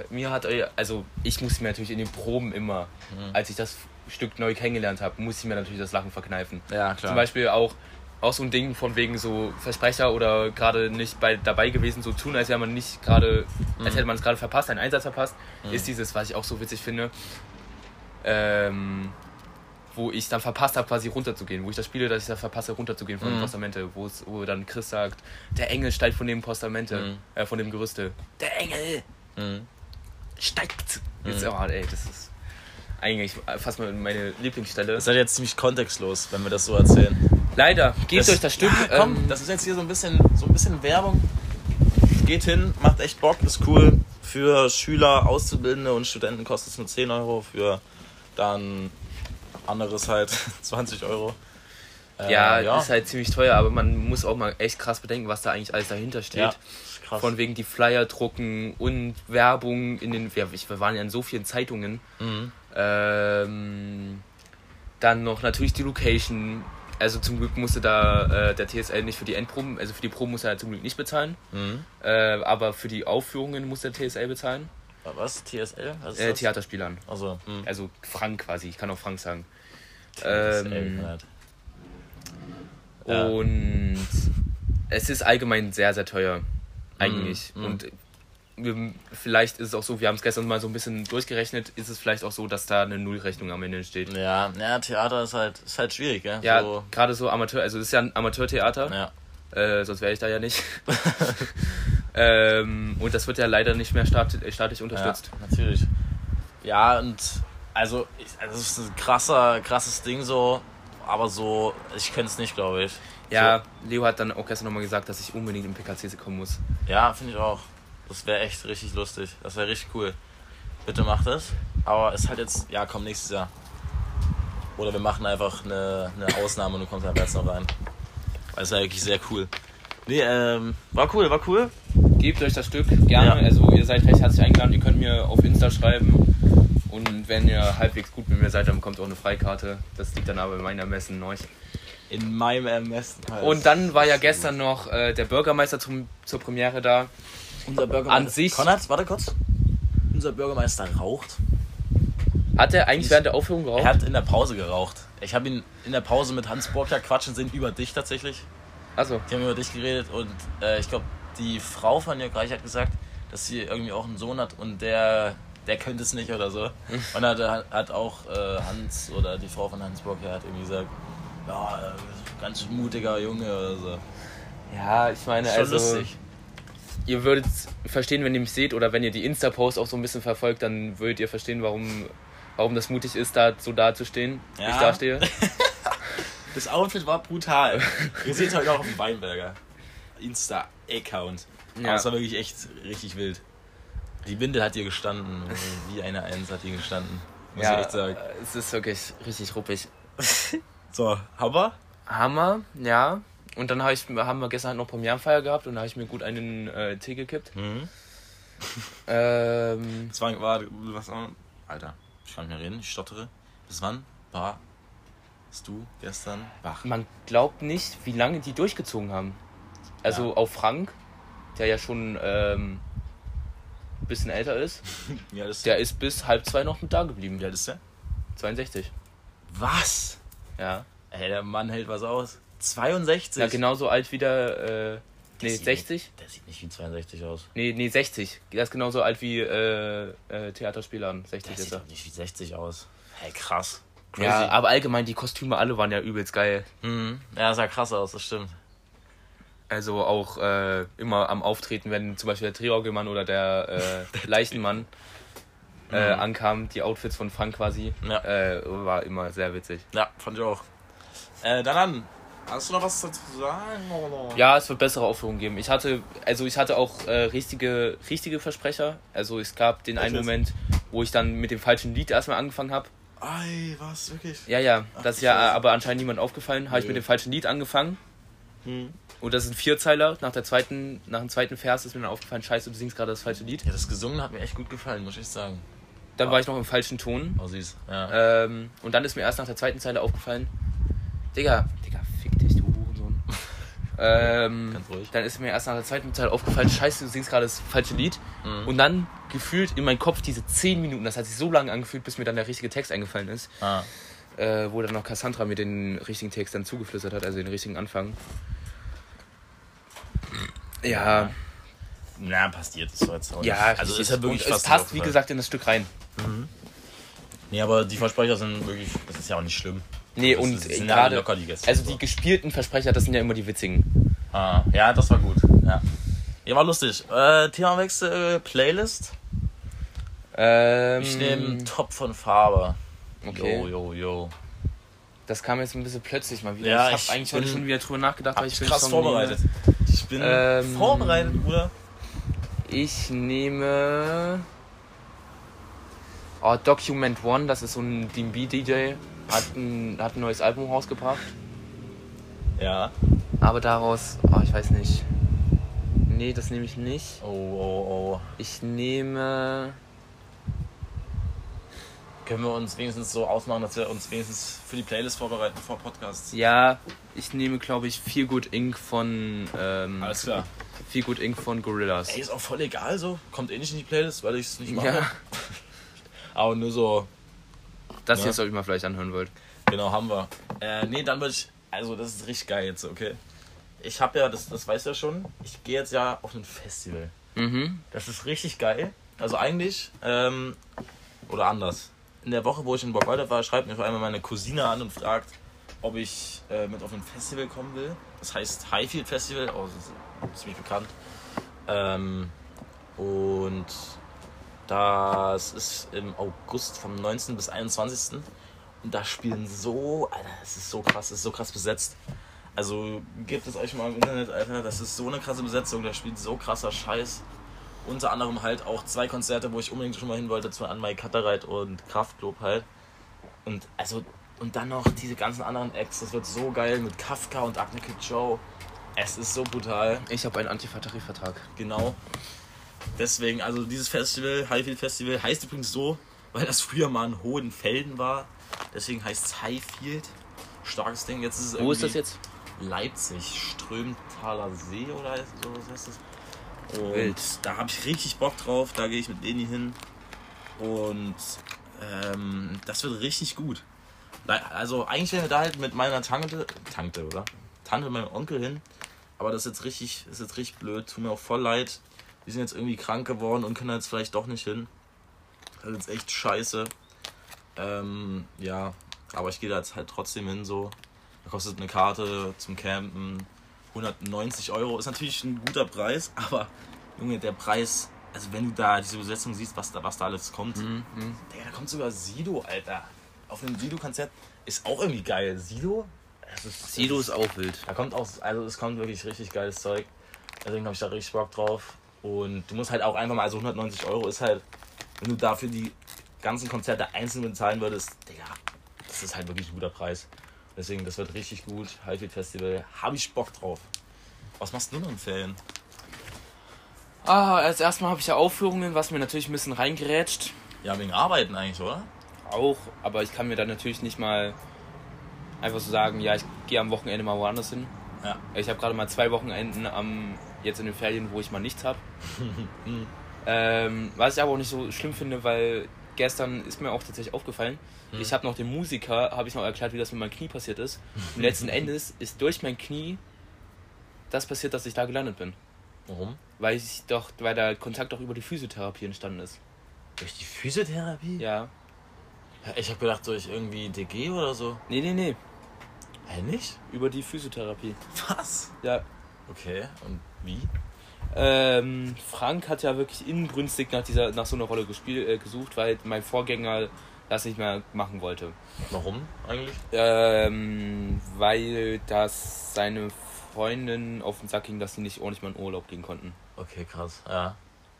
äh, mir hat, also ich musste mir natürlich in den Proben immer, Mhm. als ich das Stück neu kennengelernt habe, musste ich mir natürlich das Lachen verkneifen. Ja, klar. Zum Beispiel auch, auch so ein Ding von wegen so Versprecher oder gerade nicht bei, dabei gewesen, so tun, als wäre man nicht gerade, Mhm. als hätte man es gerade verpasst, einen Einsatz verpasst, ist dieses, was ich auch so witzig finde, ähm, wo ich dann verpasst habe, quasi runterzugehen, wo ich das spiele, dass ich das verpasse, runterzugehen von Mhm. dem Postamente, wo es, wo dann Chris sagt, der Engel steigt von dem Postamente, Mhm. äh, von dem Gerüste. Der Engel Mhm. steigt! Jetzt, Mhm. oh, ey, das ist eigentlich fast mal meine Lieblingsstelle. Das ist halt jetzt ziemlich kontextlos, wenn wir das so erzählen. Leider, gebt euch das Stück. Ja, komm, ähm, das ist jetzt hier so ein bisschen, so ein bisschen Werbung. Geht hin, macht echt Bock, ist cool. Für Schüler, Auszubildende und Studenten kostet es nur 10 Euro. Für dann anderes halt *laughs* 20 Euro. Äh, ja, ja. ist halt ziemlich teuer, aber man muss auch mal echt krass bedenken, was da eigentlich alles dahinter steht. ja, krass. Von wegen die Flyer drucken und Werbung in den. Ja, wir waren ja in so vielen Zeitungen. mhm. Ähm, dann noch natürlich die Location. Also zum Glück musste da äh, der TSL nicht für die Endproben, also für die Proben musste er zum Glück nicht bezahlen. Mhm. Äh, aber für die Aufführungen muss der TSL bezahlen. Was? TSL? Was Äh? Theaterspielern. Also, mhm. Also Frank quasi, ich kann auch Frank sagen. TSL, Ähm, halt. Ja. Und es ist allgemein sehr, sehr teuer. Eigentlich. Mhm. Und wir, vielleicht ist es auch so, wir haben es gestern mal so ein bisschen durchgerechnet, ist es vielleicht auch so, dass da eine Nullrechnung am Ende steht. Ja, ja, Theater ist halt, ist halt schwierig, gell? Ja, So, gerade so Amateur, also es ist ja ein Amateurtheater, ja. Äh, sonst wäre ich da ja nicht. *laughs* ähm, und das wird ja leider nicht mehr staat, staatlich unterstützt. Ja, natürlich. Ja, und also, ich, also es ist ein krasser, krasses Ding so, aber so, ich könnte es nicht, glaube ich. Ja, Leo hat dann auch gestern nochmal gesagt, dass ich unbedingt im PKC kommen muss. So, ja, finde ich auch. Das wäre echt richtig lustig. Das wäre richtig cool. Bitte macht es. Aber ist halt jetzt, ja, komm nächstes Jahr. Oder wir machen einfach eine, eine Ausnahme und du kommst einfach jetzt noch rein. Es wäre wirklich sehr cool. Nee, ähm, war cool, war cool. Gebt euch das Stück gerne. Ja. Also ihr seid recht herzlich eingeladen. Ihr könnt mir auf Insta schreiben. Und wenn ihr halbwegs gut mit mir seid, dann bekommt ihr auch eine Freikarte. Das liegt dann aber in meinem Ermessen euch. In meinem Ermessen. halt. Und dann war ja gestern noch äh, der Bürgermeister zum, zur Premiere da. unser Bürgermeister. an sich- Konrad, warte kurz. Unser Bürgermeister raucht. Hat er eigentlich während der Aufführung geraucht? Er hat in der Pause geraucht. Ich habe ihn in der Pause mit Hans Burkhardt quatschen sehen über dich tatsächlich. Achso. Die haben über dich geredet und äh, ich glaube, die Frau von Jörg Reich hat gesagt, dass sie irgendwie auch einen Sohn hat und der, der könnte es nicht oder so. *laughs* Und hat, hat auch äh, Hans oder die Frau von Hans Burkhardt hat irgendwie gesagt, ja, ganz mutiger Junge oder so. Ja, ich meine, schon also. lustig. Ihr würdet verstehen, wenn ihr mich seht oder wenn ihr die Insta-Post auch so ein bisschen verfolgt, dann würdet ihr verstehen, warum, warum das mutig ist, da so dazustehen, wie Ja. ich dastehe. *laughs* Das Outfit war brutal. Ihr seht heute auch auf dem Weinberger Insta-Account. Ja. es war wirklich echt richtig wild. Die Windel hat ihr gestanden. Wie eine Eins hat ihr gestanden. Muss ich echt sagen. es ist wirklich richtig ruppig. *laughs* So, wir? Hammer, ja. Und dann hab ich, haben wir gestern halt noch Premierenfeier gehabt und da habe ich mir gut einen äh, Tee gekippt. Mhm. Ähm, *laughs* Das war, war was Alter, ich kann nicht mehr reden, ich stottere. Bis wann warst du gestern wach? man glaubt nicht, wie lange die durchgezogen haben. Also Ja. auch Frank, der ja schon ähm, ein bisschen älter ist, *laughs* Ja, das der ist bis halb zwei noch mit da geblieben. Wie alt ist der? 62. Was? Ja. Ey, der Mann hält was aus. 62? Ja, genauso alt wie der, äh, nee, sieht 60? Der sieht nicht wie 62 aus. Nee, nee, 60. Der ist genauso alt wie äh, äh, Theaterspielern. 60 Der ist sieht er. doch nicht wie 60 aus. Hey, krass. Ja, aber allgemein, die Kostüme alle waren ja übelst geil. Mhm. Ja, sah krass aus, das stimmt. Also auch äh, immer am Auftreten, wenn zum Beispiel der Triorgelmann oder der äh, *laughs* Leichenmann äh, ankam, die Outfits von Frank quasi, Ja. äh, war immer sehr witzig. Ja, fand ich auch. Dann an. Hast du noch was dazu zu sagen? Oder? Ja, es wird bessere Aufführungen geben. Ich hatte, also ich hatte auch äh, richtige, richtige Versprecher. Also es gab den einen jetzt? Moment, wo ich dann mit dem falschen Lied erstmal angefangen habe. Ei, was, wirklich? Ja, ja, Ach, das ist ja Scheiße. aber anscheinend niemand aufgefallen. Habe ich mit dem falschen Lied angefangen. Hm. Und das ein Vierzeiler. Nach, der zweiten, nach dem zweiten Vers ist mir dann aufgefallen, scheiße, du singst gerade das falsche Lied. Ja, das Gesungen hat mir echt gut gefallen, muss ich sagen. Dann war ich noch im falschen Ton. Oh, süß. Ja. Ähm, und dann ist mir erst nach der zweiten Zeile aufgefallen, Digga, Digga, fick dich, du Hurensohn. *laughs* ähm, Ganz ruhig. dann ist mir erst nach der zweiten Zeile aufgefallen, scheiße, du singst gerade das falsche Lied. Mhm. Und dann gefühlt in meinem Kopf diese 10 Minuten, das hat sich so lange angefühlt, bis mir dann der richtige Text eingefallen ist, Ah. äh, wo dann noch Cassandra mir den richtigen Text dann zugeflüstert hat, also den richtigen Anfang. Ja, Na, passiert das so jetzt auch ja. Also ist ja wirklich und es fast passt, wie gesagt, in das Stück rein. Nee, aber die Versprecher sind wirklich, das ist ja auch nicht schlimm. Nee, Das und gerade, also die gespielten Versprecher, das sind ja immer die witzigen. Ah, ja, das war gut. Ja, ja war lustig. Äh, Themawechsel, äh, Playlist. Ähm, Ich nehme Top von Farbe. Okay. Jo, jo, jo. Das kam jetzt ein bisschen plötzlich mal wieder. Ja, ich habe eigentlich heute bin- schon wieder drüber nachgedacht, weil ich will krass vorbereitet. Ich bin Ähm, vorbereitet, Bruder. Nehme. Ich nehme. Oh, Document One, das ist so ein DB-DJ. Hat ein, hat ein neues Album rausgebracht. Ja. Aber daraus. Oh, ich weiß nicht. Nee, das nehme ich nicht. Oh, oh, oh. Ich nehme. Können wir uns wenigstens so ausmachen, dass wir uns wenigstens für die Playlist vorbereiten vor Podcasts? Ja, ich nehme, glaube ich, Feel Good Inc. von. Ähm, Alles klar. Feel Good Inc. von Gorillas. Ey, ist auch voll egal so. Kommt eh nicht in die Playlist, weil ich es nicht mache. Ja, Aber nur so, das Ja. hier soll ich mal vielleicht anhören wollt. genau, haben wir. Äh, nee, dann würde ich. Also, das ist richtig geil jetzt, okay? Ich habe ja, das, das weißt du ja schon, ich gehe jetzt ja auf ein Festival. Mhm. Das ist richtig geil. Also eigentlich, ähm, oder anders. In der Woche, wo ich in Borgwalder war, schreibt mir vor allem meine Cousine an und fragt, ob ich äh, mit auf ein Festival kommen will. Das heißt Highfield Festival, oh, das ist ziemlich bekannt. Ähm, und das ist im August vom 19. bis 21. Und da spielen so, Alter, das ist so krass, das ist so krass besetzt. Also gebt es euch mal im Internet, Alter, das ist so eine krasse Besetzung, da spielt so krasser Scheiß. Unter anderem halt auch zwei Konzerte, wo ich unbedingt schon mal hin wollte, zu Anmai Kattereit und Kraftklub halt. Und also, und dann noch diese ganzen anderen Acts, das wird so geil mit Kafka und Agne Kid Joe. Es ist so brutal. Ich habe einen Antifa-Tarifvertrag. Genau. Deswegen, also dieses Festival, Highfield Festival, heißt übrigens so, weil das früher mal in Hohenfelden war. Deswegen heißt es Highfield. Starkes Ding. Jetzt ist es Wo ist das jetzt? Leipzig, Strömtaler See oder so was heißt das? Und Wild. da habe ich richtig Bock drauf. Da gehe ich mit Leni hin. Und ähm, das wird richtig gut. Also eigentlich wären wir da halt mit meiner Tante, Tante, oder? Tante und meinem Onkel hin. Aber das ist jetzt richtig, ist jetzt richtig blöd. Tut mir auch voll leid. Die sind jetzt irgendwie krank geworden und können jetzt vielleicht doch nicht hin. Das ist echt scheiße. Ähm, ja, aber ich gehe da jetzt halt trotzdem hin so. Da kostet eine Karte zum Campen 190 Euro. Ist natürlich ein guter Preis, *laughs* aber Junge, der Preis, also wenn du da diese Besetzung siehst, was da, was da alles kommt. Mhm. Digga, da kommt sogar Sido, Alter. Auf einem Sido-Konzert ist auch irgendwie geil. Sido? Ist, Sido ist auch wild. da kommt auch, also es kommt wirklich richtig geiles Zeug. Deswegen habe ich da richtig Bock drauf. Und du musst halt auch einfach mal, also 190 Euro ist halt, wenn du dafür die ganzen Konzerte einzeln bezahlen würdest, Digga, das ist halt wirklich ein guter Preis. Deswegen, das wird richtig gut. Highfield Festival, habe ich Bock drauf. Was machst du noch in Ferien? Ah, als erstmal habe ich ja Aufführungen, was mir natürlich ein bisschen reingerätscht. Ja, wegen Arbeiten eigentlich, oder? Auch, aber ich kann mir dann natürlich nicht mal einfach so sagen, ja, ich gehe am Wochenende mal woanders hin. Ja. Ich habe gerade mal zwei Wochenenden am, jetzt in den Ferien, wo ich mal nichts habe. *laughs* ähm, was ich aber auch nicht so schlimm finde, weil gestern ist mir auch tatsächlich aufgefallen, ich habe noch dem Musiker, habe ich noch erklärt, wie das mit meinem Knie passiert ist. Und letzten *laughs* Endes ist durch mein Knie das passiert, dass ich da gelandet bin. Warum? Weil ich doch, weil der Kontakt auch über die Physiotherapie entstanden ist. Durch die Physiotherapie? Ja. Ja, Ich habe gedacht, durch irgendwie DG oder so. Nee, nee, nee. Hä, nicht? Über die Physiotherapie. Was? Ja. Okay, und wie? Ähm, Frank hat ja wirklich inbrünstig nach dieser, nach so einer Rolle gespielt, äh, gesucht, weil mein Vorgänger das nicht mehr machen wollte. Warum eigentlich? Ähm, weil das seine Freundin auf den Sack ging, dass sie nicht ordentlich mal in Urlaub gehen konnten. Okay, krass. Ja.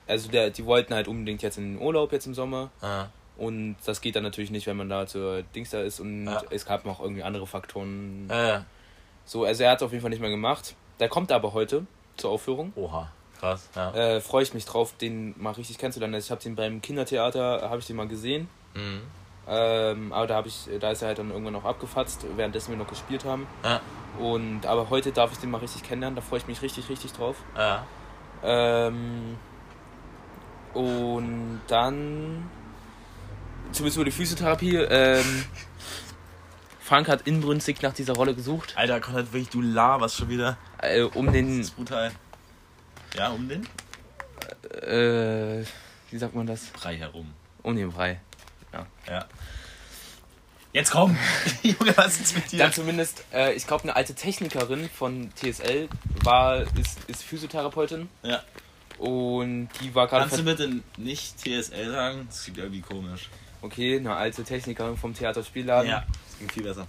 Also der, die wollten halt unbedingt jetzt in den Urlaub jetzt im Sommer Ja. und das geht dann natürlich nicht, wenn man da zur Dings da ist und Ja. es gab noch irgendwie andere Faktoren. Ja, ja. So, also er hat es auf jeden Fall nicht mehr gemacht. Der kommt aber heute zur Aufführung. Oha. Krass. Ja. Äh, Freue ich mich drauf, den mal richtig kennenzulernen. Also ich habe den beim Kindertheater, habe ich den mal gesehen. Mhm. Ähm, aber da habe ich, da ist er halt dann irgendwann noch abgefatzt, währenddessen wir noch gespielt haben. Ja. Und aber heute darf ich den mal richtig kennenlernen, da freue ich mich richtig, richtig drauf. Ja. Ähm, und dann zumindest über die Physiotherapie. Ähm, Frank hat inbrünstig nach dieser Rolle gesucht, Alter, Konrad, wirklich, du laberst schon wieder. Äh, um Das den, ist brutal. Ja, um den? äh, wie sagt man das? Brei herum. Um den Brei. Ja. Jetzt komm! *laughs* Junge, was ist mit dir? Dann zumindest, äh, ich glaube, eine alte Technikerin von TSL war, ist, ist Physiotherapeutin Ja. und die war gerade. Kannst du bitte nicht TSL sagen? Das klingt irgendwie komisch. Okay, eine alte Technikerin vom Theaterspielladen. Ja, das klingt viel besser.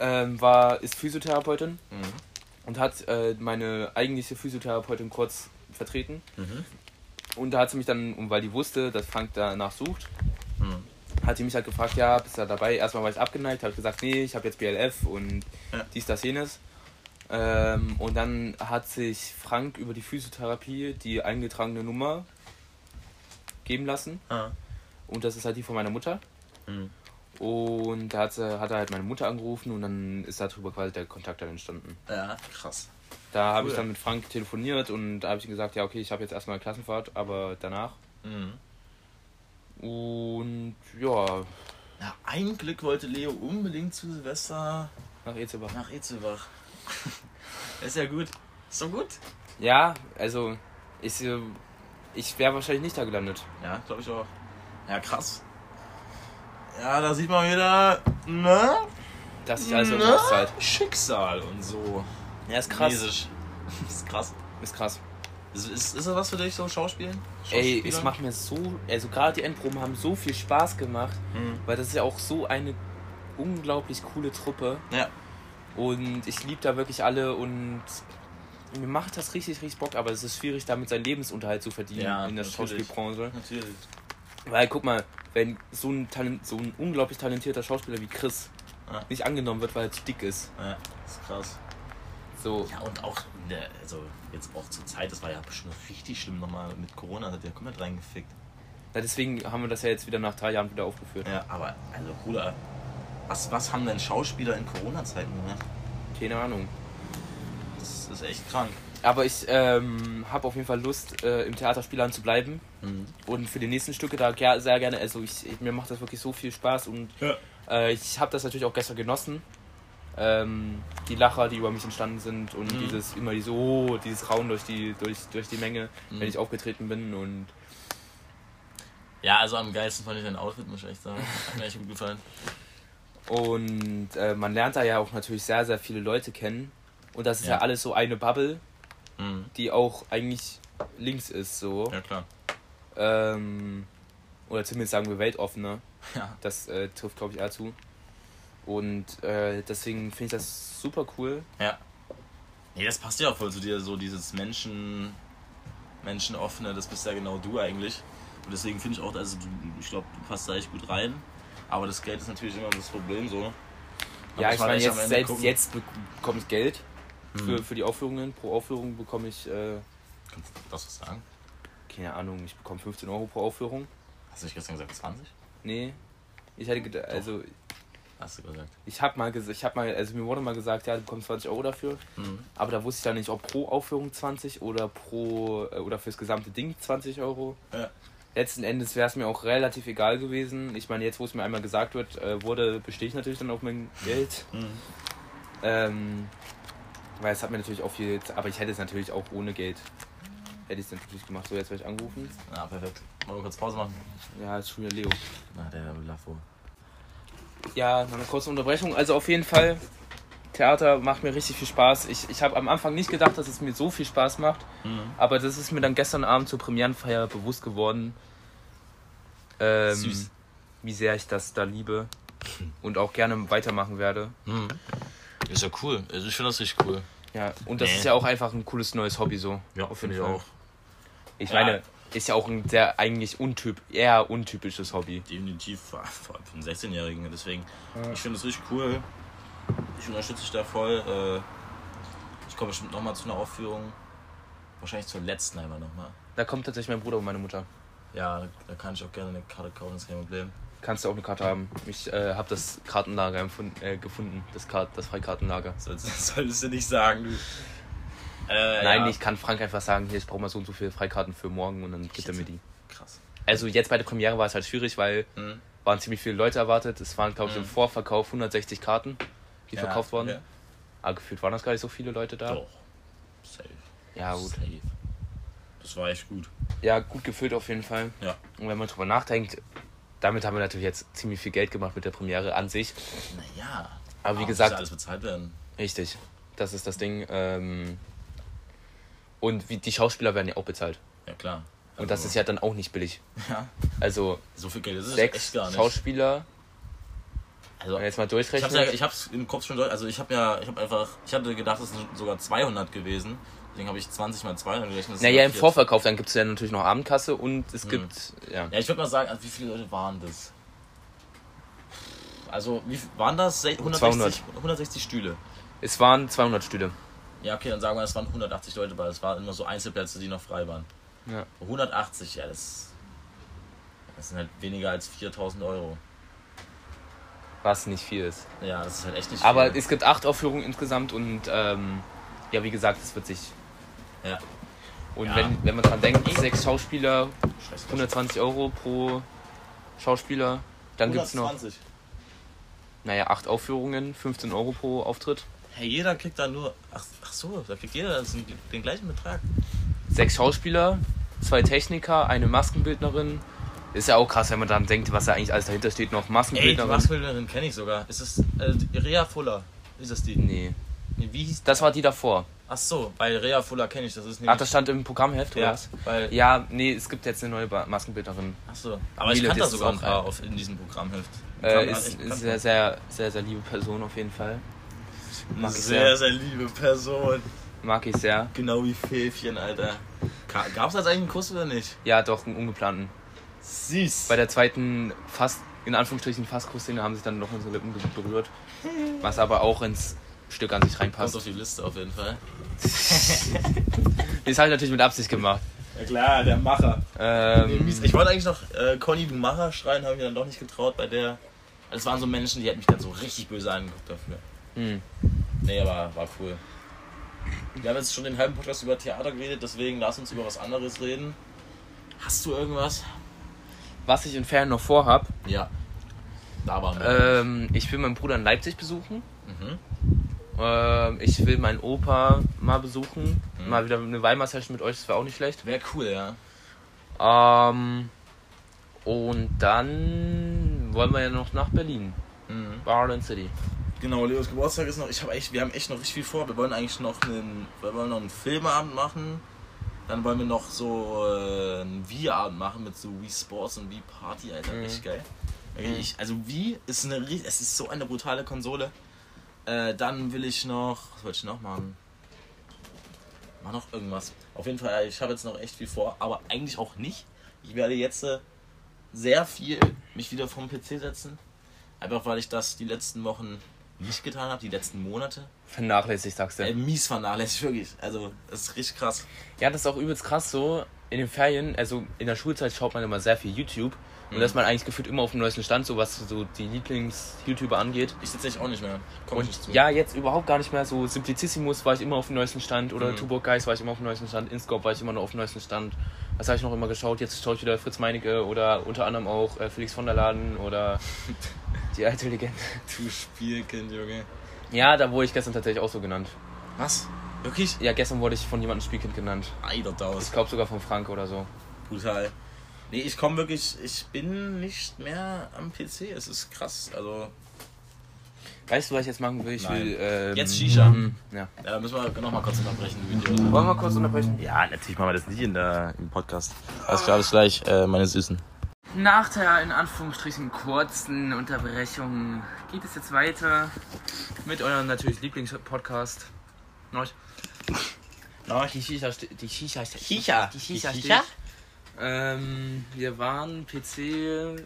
Ähm, war, ist Physiotherapeutin Mhm. Und hat äh, meine eigentliche Physiotherapeutin kurz vertreten. Mhm. Und da hat sie mich dann, und weil die wusste, dass Frank danach sucht, Mhm. hat die mich halt gefragt, ja, bist du da dabei? Erstmal war ich abgeneigt, habe gesagt, nee, ich habe jetzt BLF und Ja. dies, das, jenes. Ähm, und dann hat sich Frank über die Physiotherapie die eingetragene Nummer geben lassen. Ah. Und das ist halt die von meiner Mutter. Mhm. Und da hat, sie, hat er halt meine Mutter angerufen und dann ist darüber quasi der Kontakt dann entstanden. Ja, krass. Da habe ich Cool. dann mit Frank telefoniert und da habe ich ihm gesagt, ja okay, ich habe jetzt erstmal Klassenfahrt, aber danach. Mhm. Und ja, Na, ein Glück wollte Leo unbedingt zu Silvester nach Ezebach. nach Etzelbach. *laughs* ist ja gut. Ist doch gut. Ja, also ich, äh, ich wäre wahrscheinlich nicht da gelandet. Ja, glaube ich auch. Ja, krass. Ja, da sieht man wieder, ne? Dass ich also ne? irgendwas zahlt. Schicksal und so. Ja, ist krass. Chinesisch. *laughs* ist krass. Ist krass. Ist, ist, ist das was für dich, so Schauspielen? Ey, es macht mir so, also gerade die Endproben haben so viel Spaß gemacht, Mhm. weil das ist ja auch so eine unglaublich coole Truppe Ja. und ich liebe da wirklich alle und mir macht das richtig, richtig Bock, aber es ist schwierig, damit seinen Lebensunterhalt zu verdienen Ja, in der natürlich. Schauspielbranche. Natürlich. Weil guck mal, wenn so ein, Talent, so ein unglaublich talentierter Schauspieler wie Chris Ja. nicht angenommen wird, weil er zu dick ist, Ja, das ist krass. so, Ja, und auch, ne, also jetzt auch zur Zeit, das war ja bestimmt richtig schlimm nochmal mit Corona, hat der komplett reingefickt. Ja, deswegen haben wir das ja jetzt wieder nach drei Jahren wieder aufgeführt. Ja, aber, also Bruder, was, was haben denn Schauspieler in Corona-Zeiten gemacht? Keine Ahnung. Das ist echt krank. Aber ich ähm, habe auf jeden Fall Lust, äh, im Theaterspielern zu bleiben. Mhm. Und für die nächsten Stücke da ger sehr gerne. Also ich, ich, mir macht das wirklich so viel Spaß und Ja. äh, ich habe das natürlich auch gestern genossen. Ähm, die Lacher, die über mich entstanden sind und Mhm. dieses immer diese, oh, dieses Rauen durch die, durch, durch die Menge, Mhm. wenn ich aufgetreten bin und Ja, also am geilsten fand ich dein Outfit, muss ich echt sagen. Hat mir echt gut gefallen. Und äh, man lernt da ja auch natürlich sehr, sehr viele Leute kennen. Und das ist ja, Ja. alles so eine Bubble, Mhm. die auch eigentlich links ist, so. Ja, klar. Ähm, oder zumindest sagen wir weltoffener. *laughs* Ja. Das äh, trifft, glaube ich, eher zu. Und äh, deswegen finde ich das super cool. Ja. Nee, das passt ja auch voll zu dir, so dieses Menschen, Menschenoffene, das bist ja genau du eigentlich. Und deswegen finde ich auch, also du, ich glaube, du passt da echt gut rein. Aber das Geld ist natürlich immer das Problem so. Ja, muss ich meine, jetzt, selbst gucken. jetzt be- bekomme ich Geld für, Mhm. für die Aufführungen. Pro Aufführung bekomme ich, äh, Kannst du das was sagen? keine Ahnung, ich bekomme 15 Euro pro Aufführung. Hast du nicht gestern gesagt 20? Nee. Ich hätte gedacht, also Hast du gesagt. ich habe mal gesagt, ich habe mal, also mir wurde mal gesagt, ja, du bekommst 20 Euro dafür. Mhm. Aber da wusste ich dann nicht, ob pro Aufführung 20 oder pro äh, oder fürs gesamte Ding 20 Euro. Ja. Letzten Endes wäre es mir auch relativ egal gewesen. Ich meine, jetzt, wo es mir einmal gesagt wird, äh, wurde, bestehe ich natürlich dann auf mein Geld. Mhm. Ähm, weil es hat mir natürlich auch viel, aber ich hätte es natürlich auch ohne Geld. Hätte ich es natürlich gemacht. So, jetzt werde ich angerufen. Ja, perfekt. Wollen wir kurz Pause machen? Ja, ist schon wieder Leo. Na, der Lafo. Ja, noch eine kurze Unterbrechung. Also auf jeden Fall, Theater macht mir richtig viel Spaß. Ich, ich habe am Anfang nicht gedacht, dass es mir so viel Spaß macht. Mhm. Aber das ist mir dann gestern Abend zur Premierenfeier bewusst geworden. Ähm, Süß. Wie sehr ich das da liebe. *laughs* Und auch gerne weitermachen werde. Mhm. Ist ja cool. Also ich finde das richtig cool. Ja, und das Nee. ist ja auch einfach ein cooles neues Hobby so. Ja, finde ich auch. Ich Ja. meine, ist ja auch ein sehr eigentlich untyp, eher untypisches Hobby. Definitiv vor vor allem für einen 16-Jährigen. Deswegen, ich finde das richtig cool. Ich unterstütze dich da voll. Äh, Ich komme bestimmt nochmal zu einer Aufführung. Wahrscheinlich zur letzten einmal nochmal. Da kommt tatsächlich mein Bruder und meine Mutter. Ja, da kann ich auch gerne eine Karte kaufen, das ist kein Problem. Kannst du auch eine Karte haben. Ich äh, habe das Kartenlager empfunden, äh, gefunden, das, Kart das Freikartenlager. Solltest, *laughs* solltest du nicht sagen, du. Äh, Nein, ja. ich kann Frank einfach sagen, hier, ich brauche mal so und so viele Freikarten für morgen und dann gibt er mir die. Krass. Also jetzt bei der Premiere war es halt schwierig, weil Mhm. waren ziemlich viele Leute erwartet. Es waren, glaube ich, im Mhm. Vorverkauf 160 Karten, die Ja, verkauft wurden. okay. Aber gefühlt waren das gar nicht so viele Leute da. Doch. Safe. Ja, gut. Safe. Das war echt gut. Ja, gut gefüllt auf jeden Fall. Ja. Und wenn man drüber nachdenkt, damit haben wir natürlich jetzt ziemlich viel Geld gemacht mit der Premiere an sich. Naja. Aber wie muss gesagt, ja alles bezahlt werden. richtig. Das ist das Ding. Ähm, und wie, die Schauspieler werden ja auch bezahlt. Ja, klar. Und das ist ja dann auch nicht billig. Ja. Also So viel Geld ist es sechs echt gar nicht. Schauspieler, Also, wenn jetzt mal ich hab's, durchrechnen. ja, ich hab's im Kopf schon durch. Also, ich hab ja, ich hab einfach, ich hatte gedacht, es sind sogar 200 gewesen. Deswegen habe ich 20 mal 200 gerechnet. naja, im 40. Vorverkauf, dann gibt es ja natürlich noch Abendkasse und es Mhm. gibt, ja. Ja, ich würde mal sagen, also wie viele Leute waren das? Also, wie waren das? Se- 160, 160 Stühle. Es waren 200 Stühle. Ja, okay, dann sagen wir, es waren 180 Leute bei. Es waren immer so Einzelplätze, die noch frei waren. Ja. 180, ja, das, das sind halt weniger als 4000 Euro. Was nicht viel ist. Ja, das ist halt echt nicht Aber viel. es gibt acht Aufführungen insgesamt und ähm, ja, wie gesagt, es wird sich. Ja. Und Ja. wenn, wenn man dran denkt, sechs Schauspieler, Scheiße, 120 Euro pro Schauspieler, dann gibt es noch, 120. naja, acht Aufführungen, 15 Euro pro Auftritt. Hey, jeder kriegt da nur. Ach, ach so, da kriegt jeder das, den gleichen Betrag. Sechs Schauspieler, zwei Techniker, eine Maskenbildnerin. Ist ja auch krass, wenn man dann denkt, was da eigentlich alles dahinter steht. Noch Ey, die Maskenbildnerin. Maskenbildnerin kenne ich sogar. Ist es äh, Rea Fuller? Ist das die? nee, Nee, wie hieß das war die davor. Ach so, weil Rea Fuller kenne ich. Das ist Ach, nämlich. das stand im Programmheft, oder ja, was? weil. Ja, nee, es gibt jetzt eine neue Maskenbildnerin. Ach so. Aber ich Nele, kann da sogar ein auch paar auf, in diesem Programmheft. Äh, ist ich ist sehr, sehr, sehr, sehr liebe Person auf jeden Fall. Eine mag ich sehr, sehr. sehr liebe Person. Mag ich sehr. Genau wie Fäfchen, Alter. Ka- Gab's jetzt eigentlich einen Kuss oder nicht? Ja, doch, einen ungeplanten. Süß. Bei der zweiten fast, in Anführungsstrichen, Fastkussszene haben sich dann noch unsere Lippen berührt. Was aber auch ins Stück an sich Kommt reinpasst. auf die Liste auf jeden Fall. Das habe ich natürlich mit Absicht gemacht. Ja klar, der Macher. Ähm, Ich wollte eigentlich noch äh, Conny, du Macher schreien, habe ich mir dann doch nicht getraut bei der. Es waren so Menschen, die hätten mich dann so richtig böse angeguckt dafür. hm. Nee, aber war cool. Wir haben jetzt schon den halben Podcast über Theater geredet, deswegen lass uns über was anderes reden. Hast du irgendwas? Was ich in Ferien noch vorhab, Ja. Da waren wir. ähm, ich will meinen Bruder in Leipzig besuchen. mhm. Ähm, ich will meinen Opa mal besuchen. Mhm. Mal wieder eine Weimar-Session mit euch, das wäre auch nicht schlecht. Wäre cool, ja. Ähm, und dann wollen wir ja noch nach Berlin. Mhm. Berlin City. Genau, Leos Geburtstag ist noch. Ich habe echt, wir haben echt noch richtig viel vor. Wir wollen eigentlich noch einen, wir wollen noch einen Filmeabend machen. Dann wollen wir noch so äh, einen Wii-Abend machen mit so Wii Sports und Wii Party, Alter, Mhm. richtig geil. Mhm. Ich, also Wii ist eine, es ist so eine brutale Konsole. Äh, dann will ich noch, was wollte ich noch machen? Mach noch irgendwas. Auf jeden Fall, ich habe jetzt noch echt viel vor, aber eigentlich auch nicht. Ich werde jetzt äh, sehr viel mich wieder vom PC setzen. Einfach weil ich das die letzten Wochen nicht getan habe, die letzten Monate. Vernachlässigt, sagst du. Ey, mies vernachlässigt, wirklich. Also, das ist richtig krass. Ja, das ist auch übelst krass so. In den Ferien, also in der Schulzeit schaut man immer sehr viel YouTube. Und Mhm. da ist man eigentlich gefühlt immer auf dem neuesten Stand, so was so die Lieblings-YouTuber angeht. Ich sitze nicht auch nicht mehr. Komm ich nicht Und zu. ja, jetzt überhaupt gar nicht mehr. So Simplicissimus war ich immer auf dem neuesten Stand oder Mhm. Tuborg Guys war ich immer auf dem neuesten Stand. Inscope war ich immer noch auf dem neuesten Stand. Was habe ich noch immer geschaut? Jetzt schaue ich wieder Fritz Meinecke oder unter anderem auch äh, Felix von der Laden oder *laughs* die alte Legende. Du Spielkind, Junge. Ja, da wurde ich gestern tatsächlich auch so genannt. Was? Wirklich? Ja, gestern wurde ich von jemandem Spielkind genannt. Eider Ich glaube sogar von Frank oder so. Brutal. Nee, ich komme wirklich, ich bin nicht mehr am PC. Es ist krass. Also, Weißt du, was ich jetzt machen will? Ich Nein. will. Ähm, Jetzt Shisha. mm, Ja. ja, da müssen wir nochmal kurz unterbrechen, Video. Wollen wir kurz unterbrechen? Ja, natürlich machen wir das nicht in der, im Podcast. Alles klar, bis gleich, äh, meine Süßen. Nach der in Anführungsstrichen kurzen Unterbrechung geht es jetzt weiter mit eurem natürlich Lieblingspodcast. Neuch. Die Shisha, die Shisha, Shisha. die Shisha, Die steht. Shisha? Ähm, wir waren PC.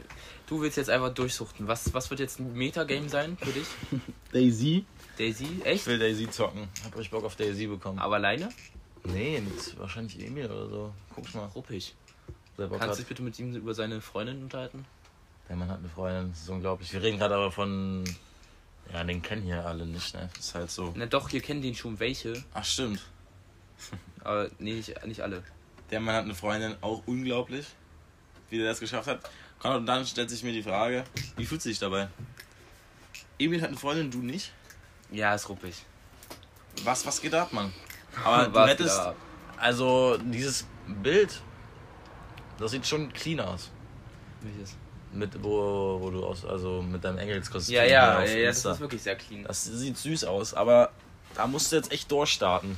Du willst jetzt einfach durchsuchten. Was, was wird jetzt ein Metagame sein für dich? *laughs* Daisy? Daisy? Ich Echt? will Daisy zocken. Hab richtig Bock auf Daisy bekommen. Aber alleine? Nee, mit wahrscheinlich Emil oder so. Guck mal. Ruppig. Kannst du dich bitte mit ihm über seine Freundin unterhalten? Der Mann hat eine Freundin, das ist unglaublich. Wir reden gerade aber von. Ja, den kennen hier alle nicht, ne? Das ist halt so. Na doch, ihr kennt den schon welche, Ach, stimmt. aber nee, nicht, nicht alle. Der Mann hat eine Freundin, auch unglaublich, wie der das geschafft hat. Und dann stellt sich mir die Frage, wie fühlt sie sich dabei? Emil hat eine Freundin, du nicht? Ja, ist ruppig. Was, was geht ab, Mann? *laughs* Aber du Was hättest, also dieses Bild, das sieht schon clean aus. Welches? Mit, wo, wo du aus, also mit deinem Engelskostüm. Ja, ja, ja, ja, das ist wirklich sehr clean. das sieht süß aus, aber da musst du jetzt echt durchstarten.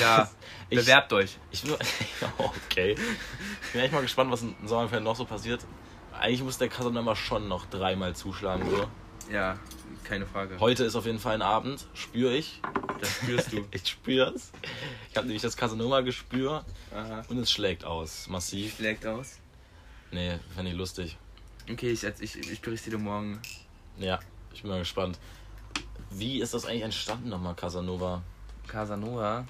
Ja, *laughs* Ich- bewerbt euch. Ich *laughs* okay. Ich bin echt mal gespannt, was in Sommerferien noch so passiert. Eigentlich muss der Casanova schon noch dreimal zuschlagen. So. Ja, keine Frage. Heute ist auf jeden Fall ein Abend, spüre ich. Das spürst du. *laughs* Ich spüre es. Ich habe nämlich das Casanova gespür Aha. und es schlägt aus, massiv. Schlägt aus. Nee, fände ich lustig. Okay, ich, ich, ich berichte dir morgen. Ja, ich bin mal gespannt. Wie ist das eigentlich entstanden nochmal, Casanova? Casanova?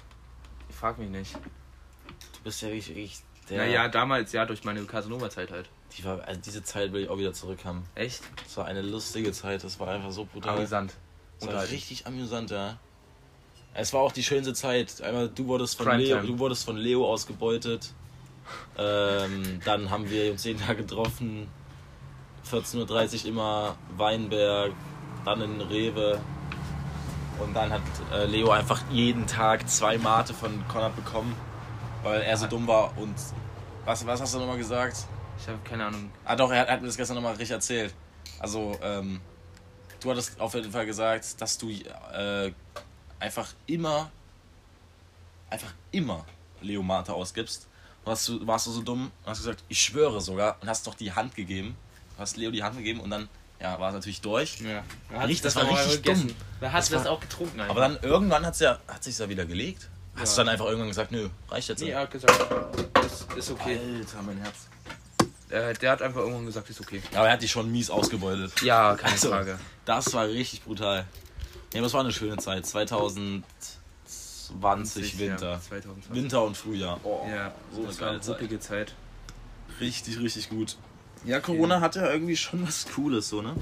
Frag mich nicht. Du bist ja wirklich, wirklich der. Naja, damals ja, durch meine Casanova-Zeit halt. Die war, also diese Zeit will ich auch wieder zurück haben. Echt? Das war eine lustige Zeit, das war einfach so brutal. Amüsant. Das war richtig amüsant, ja. Es war auch die schönste Zeit. Einmal du wurdest von. Leo, du wurdest von Leo ausgebeutet. Ähm, dann haben wir uns jeden Tag getroffen. 14.30 Uhr immer Weinberg, dann in Rewe. Und dann hat äh, Leo einfach jeden Tag zwei Mate von Konrad bekommen, weil er so dumm war. Und was, was hast du nochmal gesagt? Ich habe keine Ahnung. Ah doch, er hat, er hat mir das gestern nochmal richtig erzählt. Also, ähm, du hattest auf jeden Fall gesagt, dass du äh, einfach immer, einfach immer Leo Mate ausgibst. Und hast du, warst du so dumm und hast gesagt, ich schwöre sogar, und hast doch die Hand gegeben. Du hast Leo die Hand gegeben und dann, ja, war es natürlich durch. Ja. Richtig, das war richtig dumm. Da hast Das du das war- auch getrunken einfach. Aber dann irgendwann hat's ja, hat sich's ja wieder gelegt. Hast Ja. du dann einfach irgendwann gesagt, nö, reicht jetzt. Nee, er hat gesagt, ist, ist okay. Alter, mein Herz. Äh, der hat einfach irgendwann gesagt, ist okay. Aber er hat dich schon mies ausgebeutet. Ja, keine *laughs* Also, Frage. Das war richtig brutal. Ja, aber es war eine schöne Zeit. 2020 Winter. Ja, 2020. Winter und Frühjahr. Oh, Ja, so eine das war geile eine Zeit. Zeit. Richtig, richtig gut. Ja, Corona hat ja irgendwie schon was Cooles, so, ne?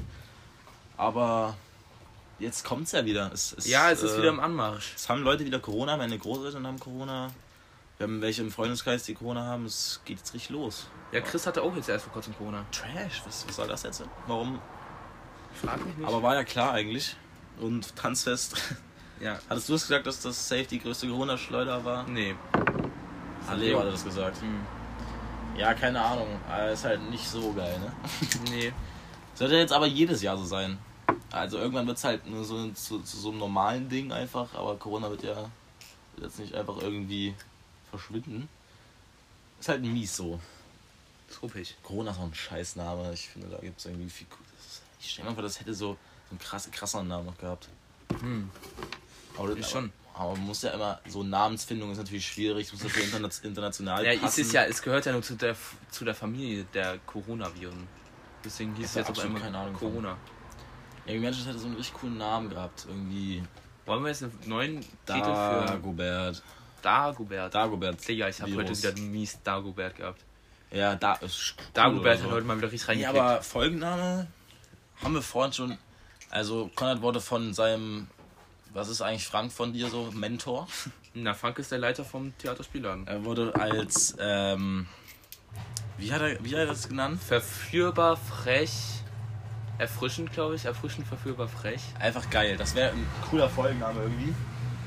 Aber jetzt kommt's ja wieder. Es, es, Ja, es ist äh, wieder im Anmarsch. Es haben Leute wieder Corona, meine Großeltern haben Corona. Wir haben welche im Freundeskreis, die Corona haben. Es geht jetzt richtig los. Ja, Chris hatte auch jetzt erst vor kurzem Corona. Trash, was, was soll das jetzt? Warum? Frag mich nicht. Aber war ja klar eigentlich. Und Tanzfest. *laughs* ja, Hattest du es gesagt, dass das Safe die größte Corona-Schleuder war? nee. Leo hatte das gesagt. Hm. Ja, keine Ahnung. Aber ist halt nicht so geil, ne? *laughs* Nee. Sollte jetzt aber jedes Jahr so sein. Also irgendwann wird es halt nur so zu, zu so einem normalen Ding einfach, aber Corona wird ja jetzt nicht einfach irgendwie verschwinden. Ist halt mies so. Ist ruppig. Corona ist auch ein Scheißname. Ich finde, da gibt es irgendwie viel Cooles. Ich stelle mir vor, das hätte so so einen krass, krasseren Namen noch gehabt. Hm. Aber, Ist schon. Aber man muss ja immer, so Namensfindung ist natürlich schwierig, muss natürlich interna international Ja, es passen. ist ja, es gehört ja nur zu der, zu der Familie der Coronaviren. Deswegen hieß es jetzt auf absolut einmal keine Ahnung. Corona. Amy Manchester hätte so einen richtig coolen Namen gehabt. Irgendwie. Wollen wir jetzt einen neuen Titel für Dagobert. Dagobert? Dagobert. Digga, ich habe heute wieder mies Dagobert gehabt. Ja, da ist. cool Dagobert oder hat so. heute mal wieder richtig reingekriegt. aber Folgenname haben wir vorhin schon. Also, Konrad wurde von seinem. Was ist eigentlich Frank von dir so? Mentor? Na, Frank ist der Leiter vom Theaterspielladen. Er wurde als. Ähm, wie, hat er, wie hat er das genannt? Verführbar, frech, erfrischend, glaube ich. Erfrischend, verführbar, frech. Einfach geil. Das wäre ein cooler Folgenname irgendwie.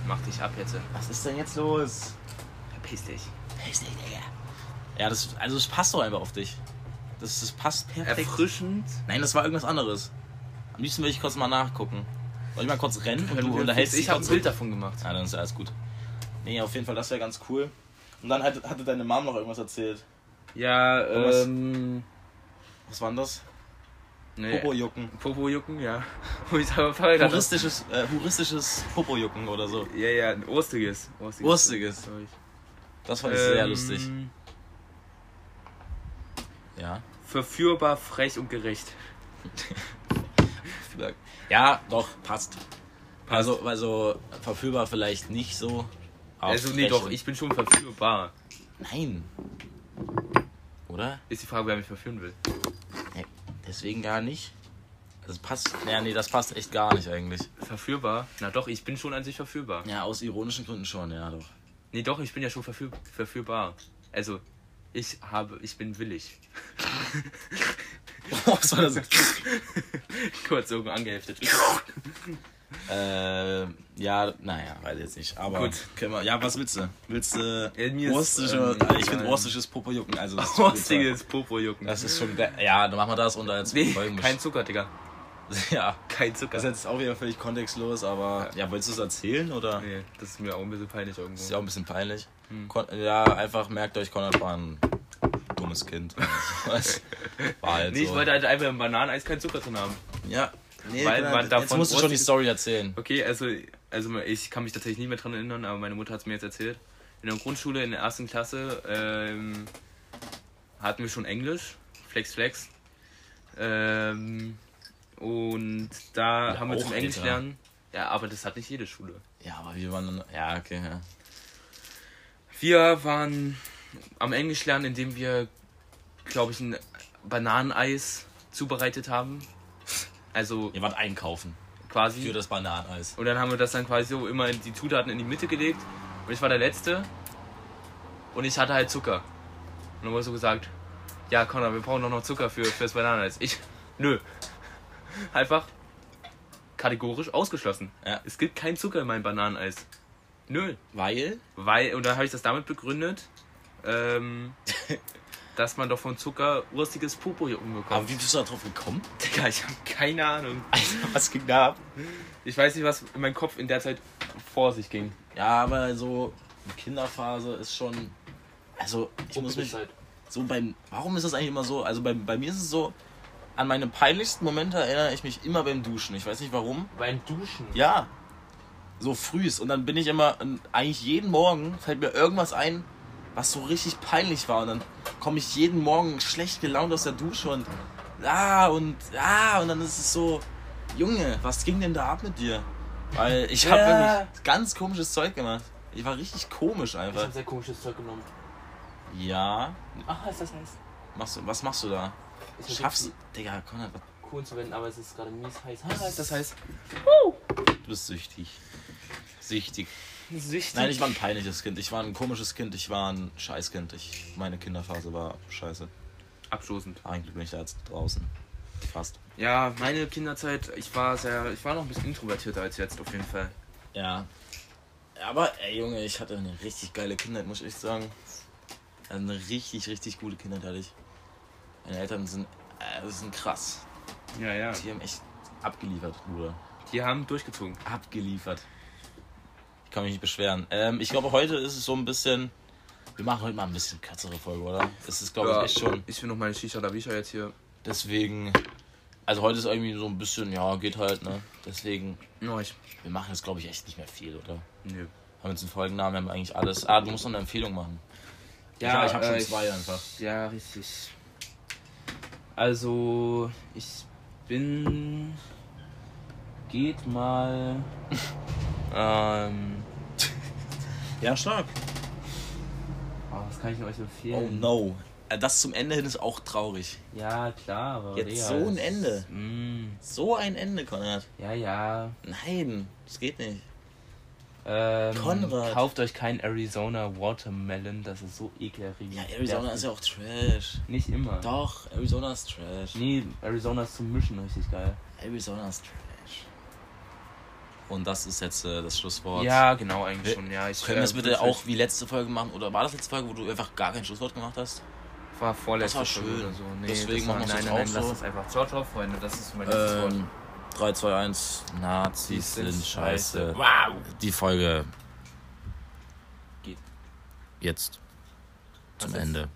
Mach dich ab jetzt. Was ist denn jetzt los? Verpiss dich. Ja, das, also es passt doch einfach auf dich. Das, das passt perfekt. Erfrischend. Nein, das war irgendwas anderes. Am liebsten will ich kurz mal nachgucken. Soll ich mal kurz rennen und du unterhältst ich dich habe ein? Bild davon gemacht. Ja, dann ist ja alles gut. Nee, auf jeden Fall, das wäre ganz cool. Und dann hatte, hatte deine Mom noch irgendwas erzählt. Ja, Was? ähm. Was war denn das? Nee. Popojucken. Popo-Jucken, ja. *laughs* Ich. Huristisches, äh, huristisches Popojucken oder so. Ja, ja, ein Urstiges. Urstiges. Ich. Das fand ich sehr Ähm, lustig. Ja. Verführbar, frech und gerecht. *laughs* Ja, doch, passt. Also, also verführbar vielleicht nicht so. also, nee, doch, ich bin schon verführbar. Nein. Oder? Ist die Frage, wer mich verführen will. Nee, deswegen gar nicht. Das passt. Ja, nee, das passt echt gar nicht eigentlich. Verführbar? Na doch, ich bin schon an sich verführbar. Ja, aus ironischen Gründen schon, ja doch. Nee, doch, ich bin ja schon verführ verführbar. Also, ich habe, ich bin willig. *laughs* Was war das? *laughs* Kurz so angeheftet. äh, ja, naja, weiß jetzt nicht. Aber Gut. Können wir, ja, was willst du? Willst du Ja, urstische, ähm, ich finde urstisches Popojucken. Also das. Rostiges Popo-Jucken. Das ist schon. der- Ja, dann machen wir das unter als Nee, kein Zucker, Digga. *laughs* Ja. Kein Zucker. Das ist jetzt auch wieder völlig kontextlos, aber. Ja, willst du es erzählen oder? nee, das ist mir auch ein bisschen peinlich irgendwo. Ist ja auch ein bisschen peinlich. Hm. Ja, einfach merkt euch, Konrad war ein dummes Kind. *laughs* Das war halt Nee, ich so. wollte halt einfach im Bananeneis keinen Zucker drin haben. Ja, nee, Weil man jetzt davon musst du schon die Story erzählen. Okay, also, also ich kann mich tatsächlich nicht mehr dran erinnern, aber meine Mutter hat es mir jetzt erzählt. In der Grundschule, in der ersten Klasse, ähm, hatten wir schon Englisch, Flex Flex. Ähm, und da Ja, haben wir zum Englisch Alter. lernen. Ja, aber das hat nicht jede Schule. Ja, aber wir waren. Ja, okay, ja. Wir waren am Englisch lernen, indem wir, glaube ich, ein Bananeneis zubereitet haben. Also Ihr wart einkaufen quasi. für das Bananeneis. Und dann haben wir das dann quasi so immer in die Zutaten in die Mitte gelegt. Und ich war der Letzte. Und ich hatte halt Zucker. Und dann wurde so gesagt, ja Connor, wir brauchen doch noch Zucker für, das Bananeneis. Ich, nö. *laughs* Einfach kategorisch ausgeschlossen. Ja. Es gibt keinen Zucker in meinem Bananeneis. Nö. Weil? Weil, und dann habe ich das damit begründet, ähm, dass man doch von Zucker urstiges Popo hier Aber umbekommt. wie bist du da drauf gekommen? Digga, ich habe keine Ahnung. Alter, was ging da ab? Ich weiß nicht, was in meinem Kopf in der Zeit vor sich ging. Ja, aber so Kinderphase ist schon. Also, ich muss mich so beim. Warum ist das eigentlich immer so? Also bei, bei mir ist es so, an meine peinlichsten Momente erinnere ich mich immer beim Duschen. Ich weiß nicht warum. Beim Duschen. Ja. So frühst. Und dann bin ich immer, eigentlich jeden Morgen fällt mir irgendwas ein, was so richtig peinlich war. Und dann komme ich jeden Morgen schlecht gelaunt aus der Dusche und ah und ah und dann ist es so, Junge, was ging denn da ab mit dir? Weil ich habe Ja. wirklich ganz komisches Zeug gemacht. Ich war richtig komisch Ich einfach. habe sehr komisches Zeug genommen. Ja. Ach, ist das heiß? Machst du, was machst du da? Ich Schaffst du. Digga, Konrad, was- cool zu wenden, aber es ist gerade mies heiß. Ah, ist das heiß? du bist süchtig. Süchtig. Süchtig. Nein, ich war ein peinliches Kind. Ich war ein komisches Kind. Ich war ein Scheißkind. Ich, meine Kinderphase war scheiße. Abstoßend. Eigentlich bin ich da jetzt draußen. Fast. Ja, meine Kinderzeit, ich war sehr, ich war noch ein bisschen introvertierter als jetzt auf jeden Fall. Ja. Aber, ey, Junge, ich hatte eine richtig geile Kindheit, muss ich echt sagen. Eine richtig, richtig gute Kindheit hatte ich. Meine Eltern sind, äh, sind krass. Ja, ja. Die haben echt abgeliefert, Bruder. Die haben durchgezogen. Abgeliefert. Ich kann mich nicht beschweren. Ähm, ich glaube, heute ist es so ein bisschen. Wir machen heute mal ein bisschen kürzere Folge, oder? Das ist, glaube ich, echt schon. Ich will noch meine Shisha Davisha jetzt hier. Deswegen. Also heute ist irgendwie so ein bisschen, ja, geht halt, ne? Deswegen, ich. wir machen jetzt, glaube ich, echt nicht mehr viel, oder? Nö. Haben jetzt einen Folgennamen, haben eigentlich alles. Ah, du musst noch eine Empfehlung machen. Ja, ich habe schon äh, zwei einfach. Ja, richtig. Also, ich bin geht mal. *laughs* ähm. Ja, stark. Oh, was kann ich euch Oh empfehlen? no. Äh, Das zum Ende hin ist auch traurig. Ja, klar, aber. Jetzt Digga, so ein Ende. Mm, So ein Ende, Konrad. ja, ja. Nein, das geht nicht. Ähm, Konrad. Kauft euch kein Arizona Watermelon, das ist so ekelerregend. Ja, Arizona ist ja auch Trash. Nicht immer. Doch, Arizona ist Trash. Nee, Arizona ist zum Mischen richtig geil. Arizona ist Trash. Und das ist jetzt äh, das Schlusswort. Ja, genau, eigentlich Wir- schon. Ja, ich Können wir es äh, bitte auch wie letzte Folge machen? Oder war das letzte Folge, wo du einfach gar kein Schlusswort gemacht hast? War vorletzte Das war Folge schön. oder so. Nee, Deswegen das machen wir es nein, jetzt nein, auch lass so. es einfach. Ciao, ciao, Freunde, das ist mein letztes Wort. Ähm, 3, 2, 1. Nazis Die sind scheiße. Wow! Die Folge Geht. jetzt zum jetzt? Ende.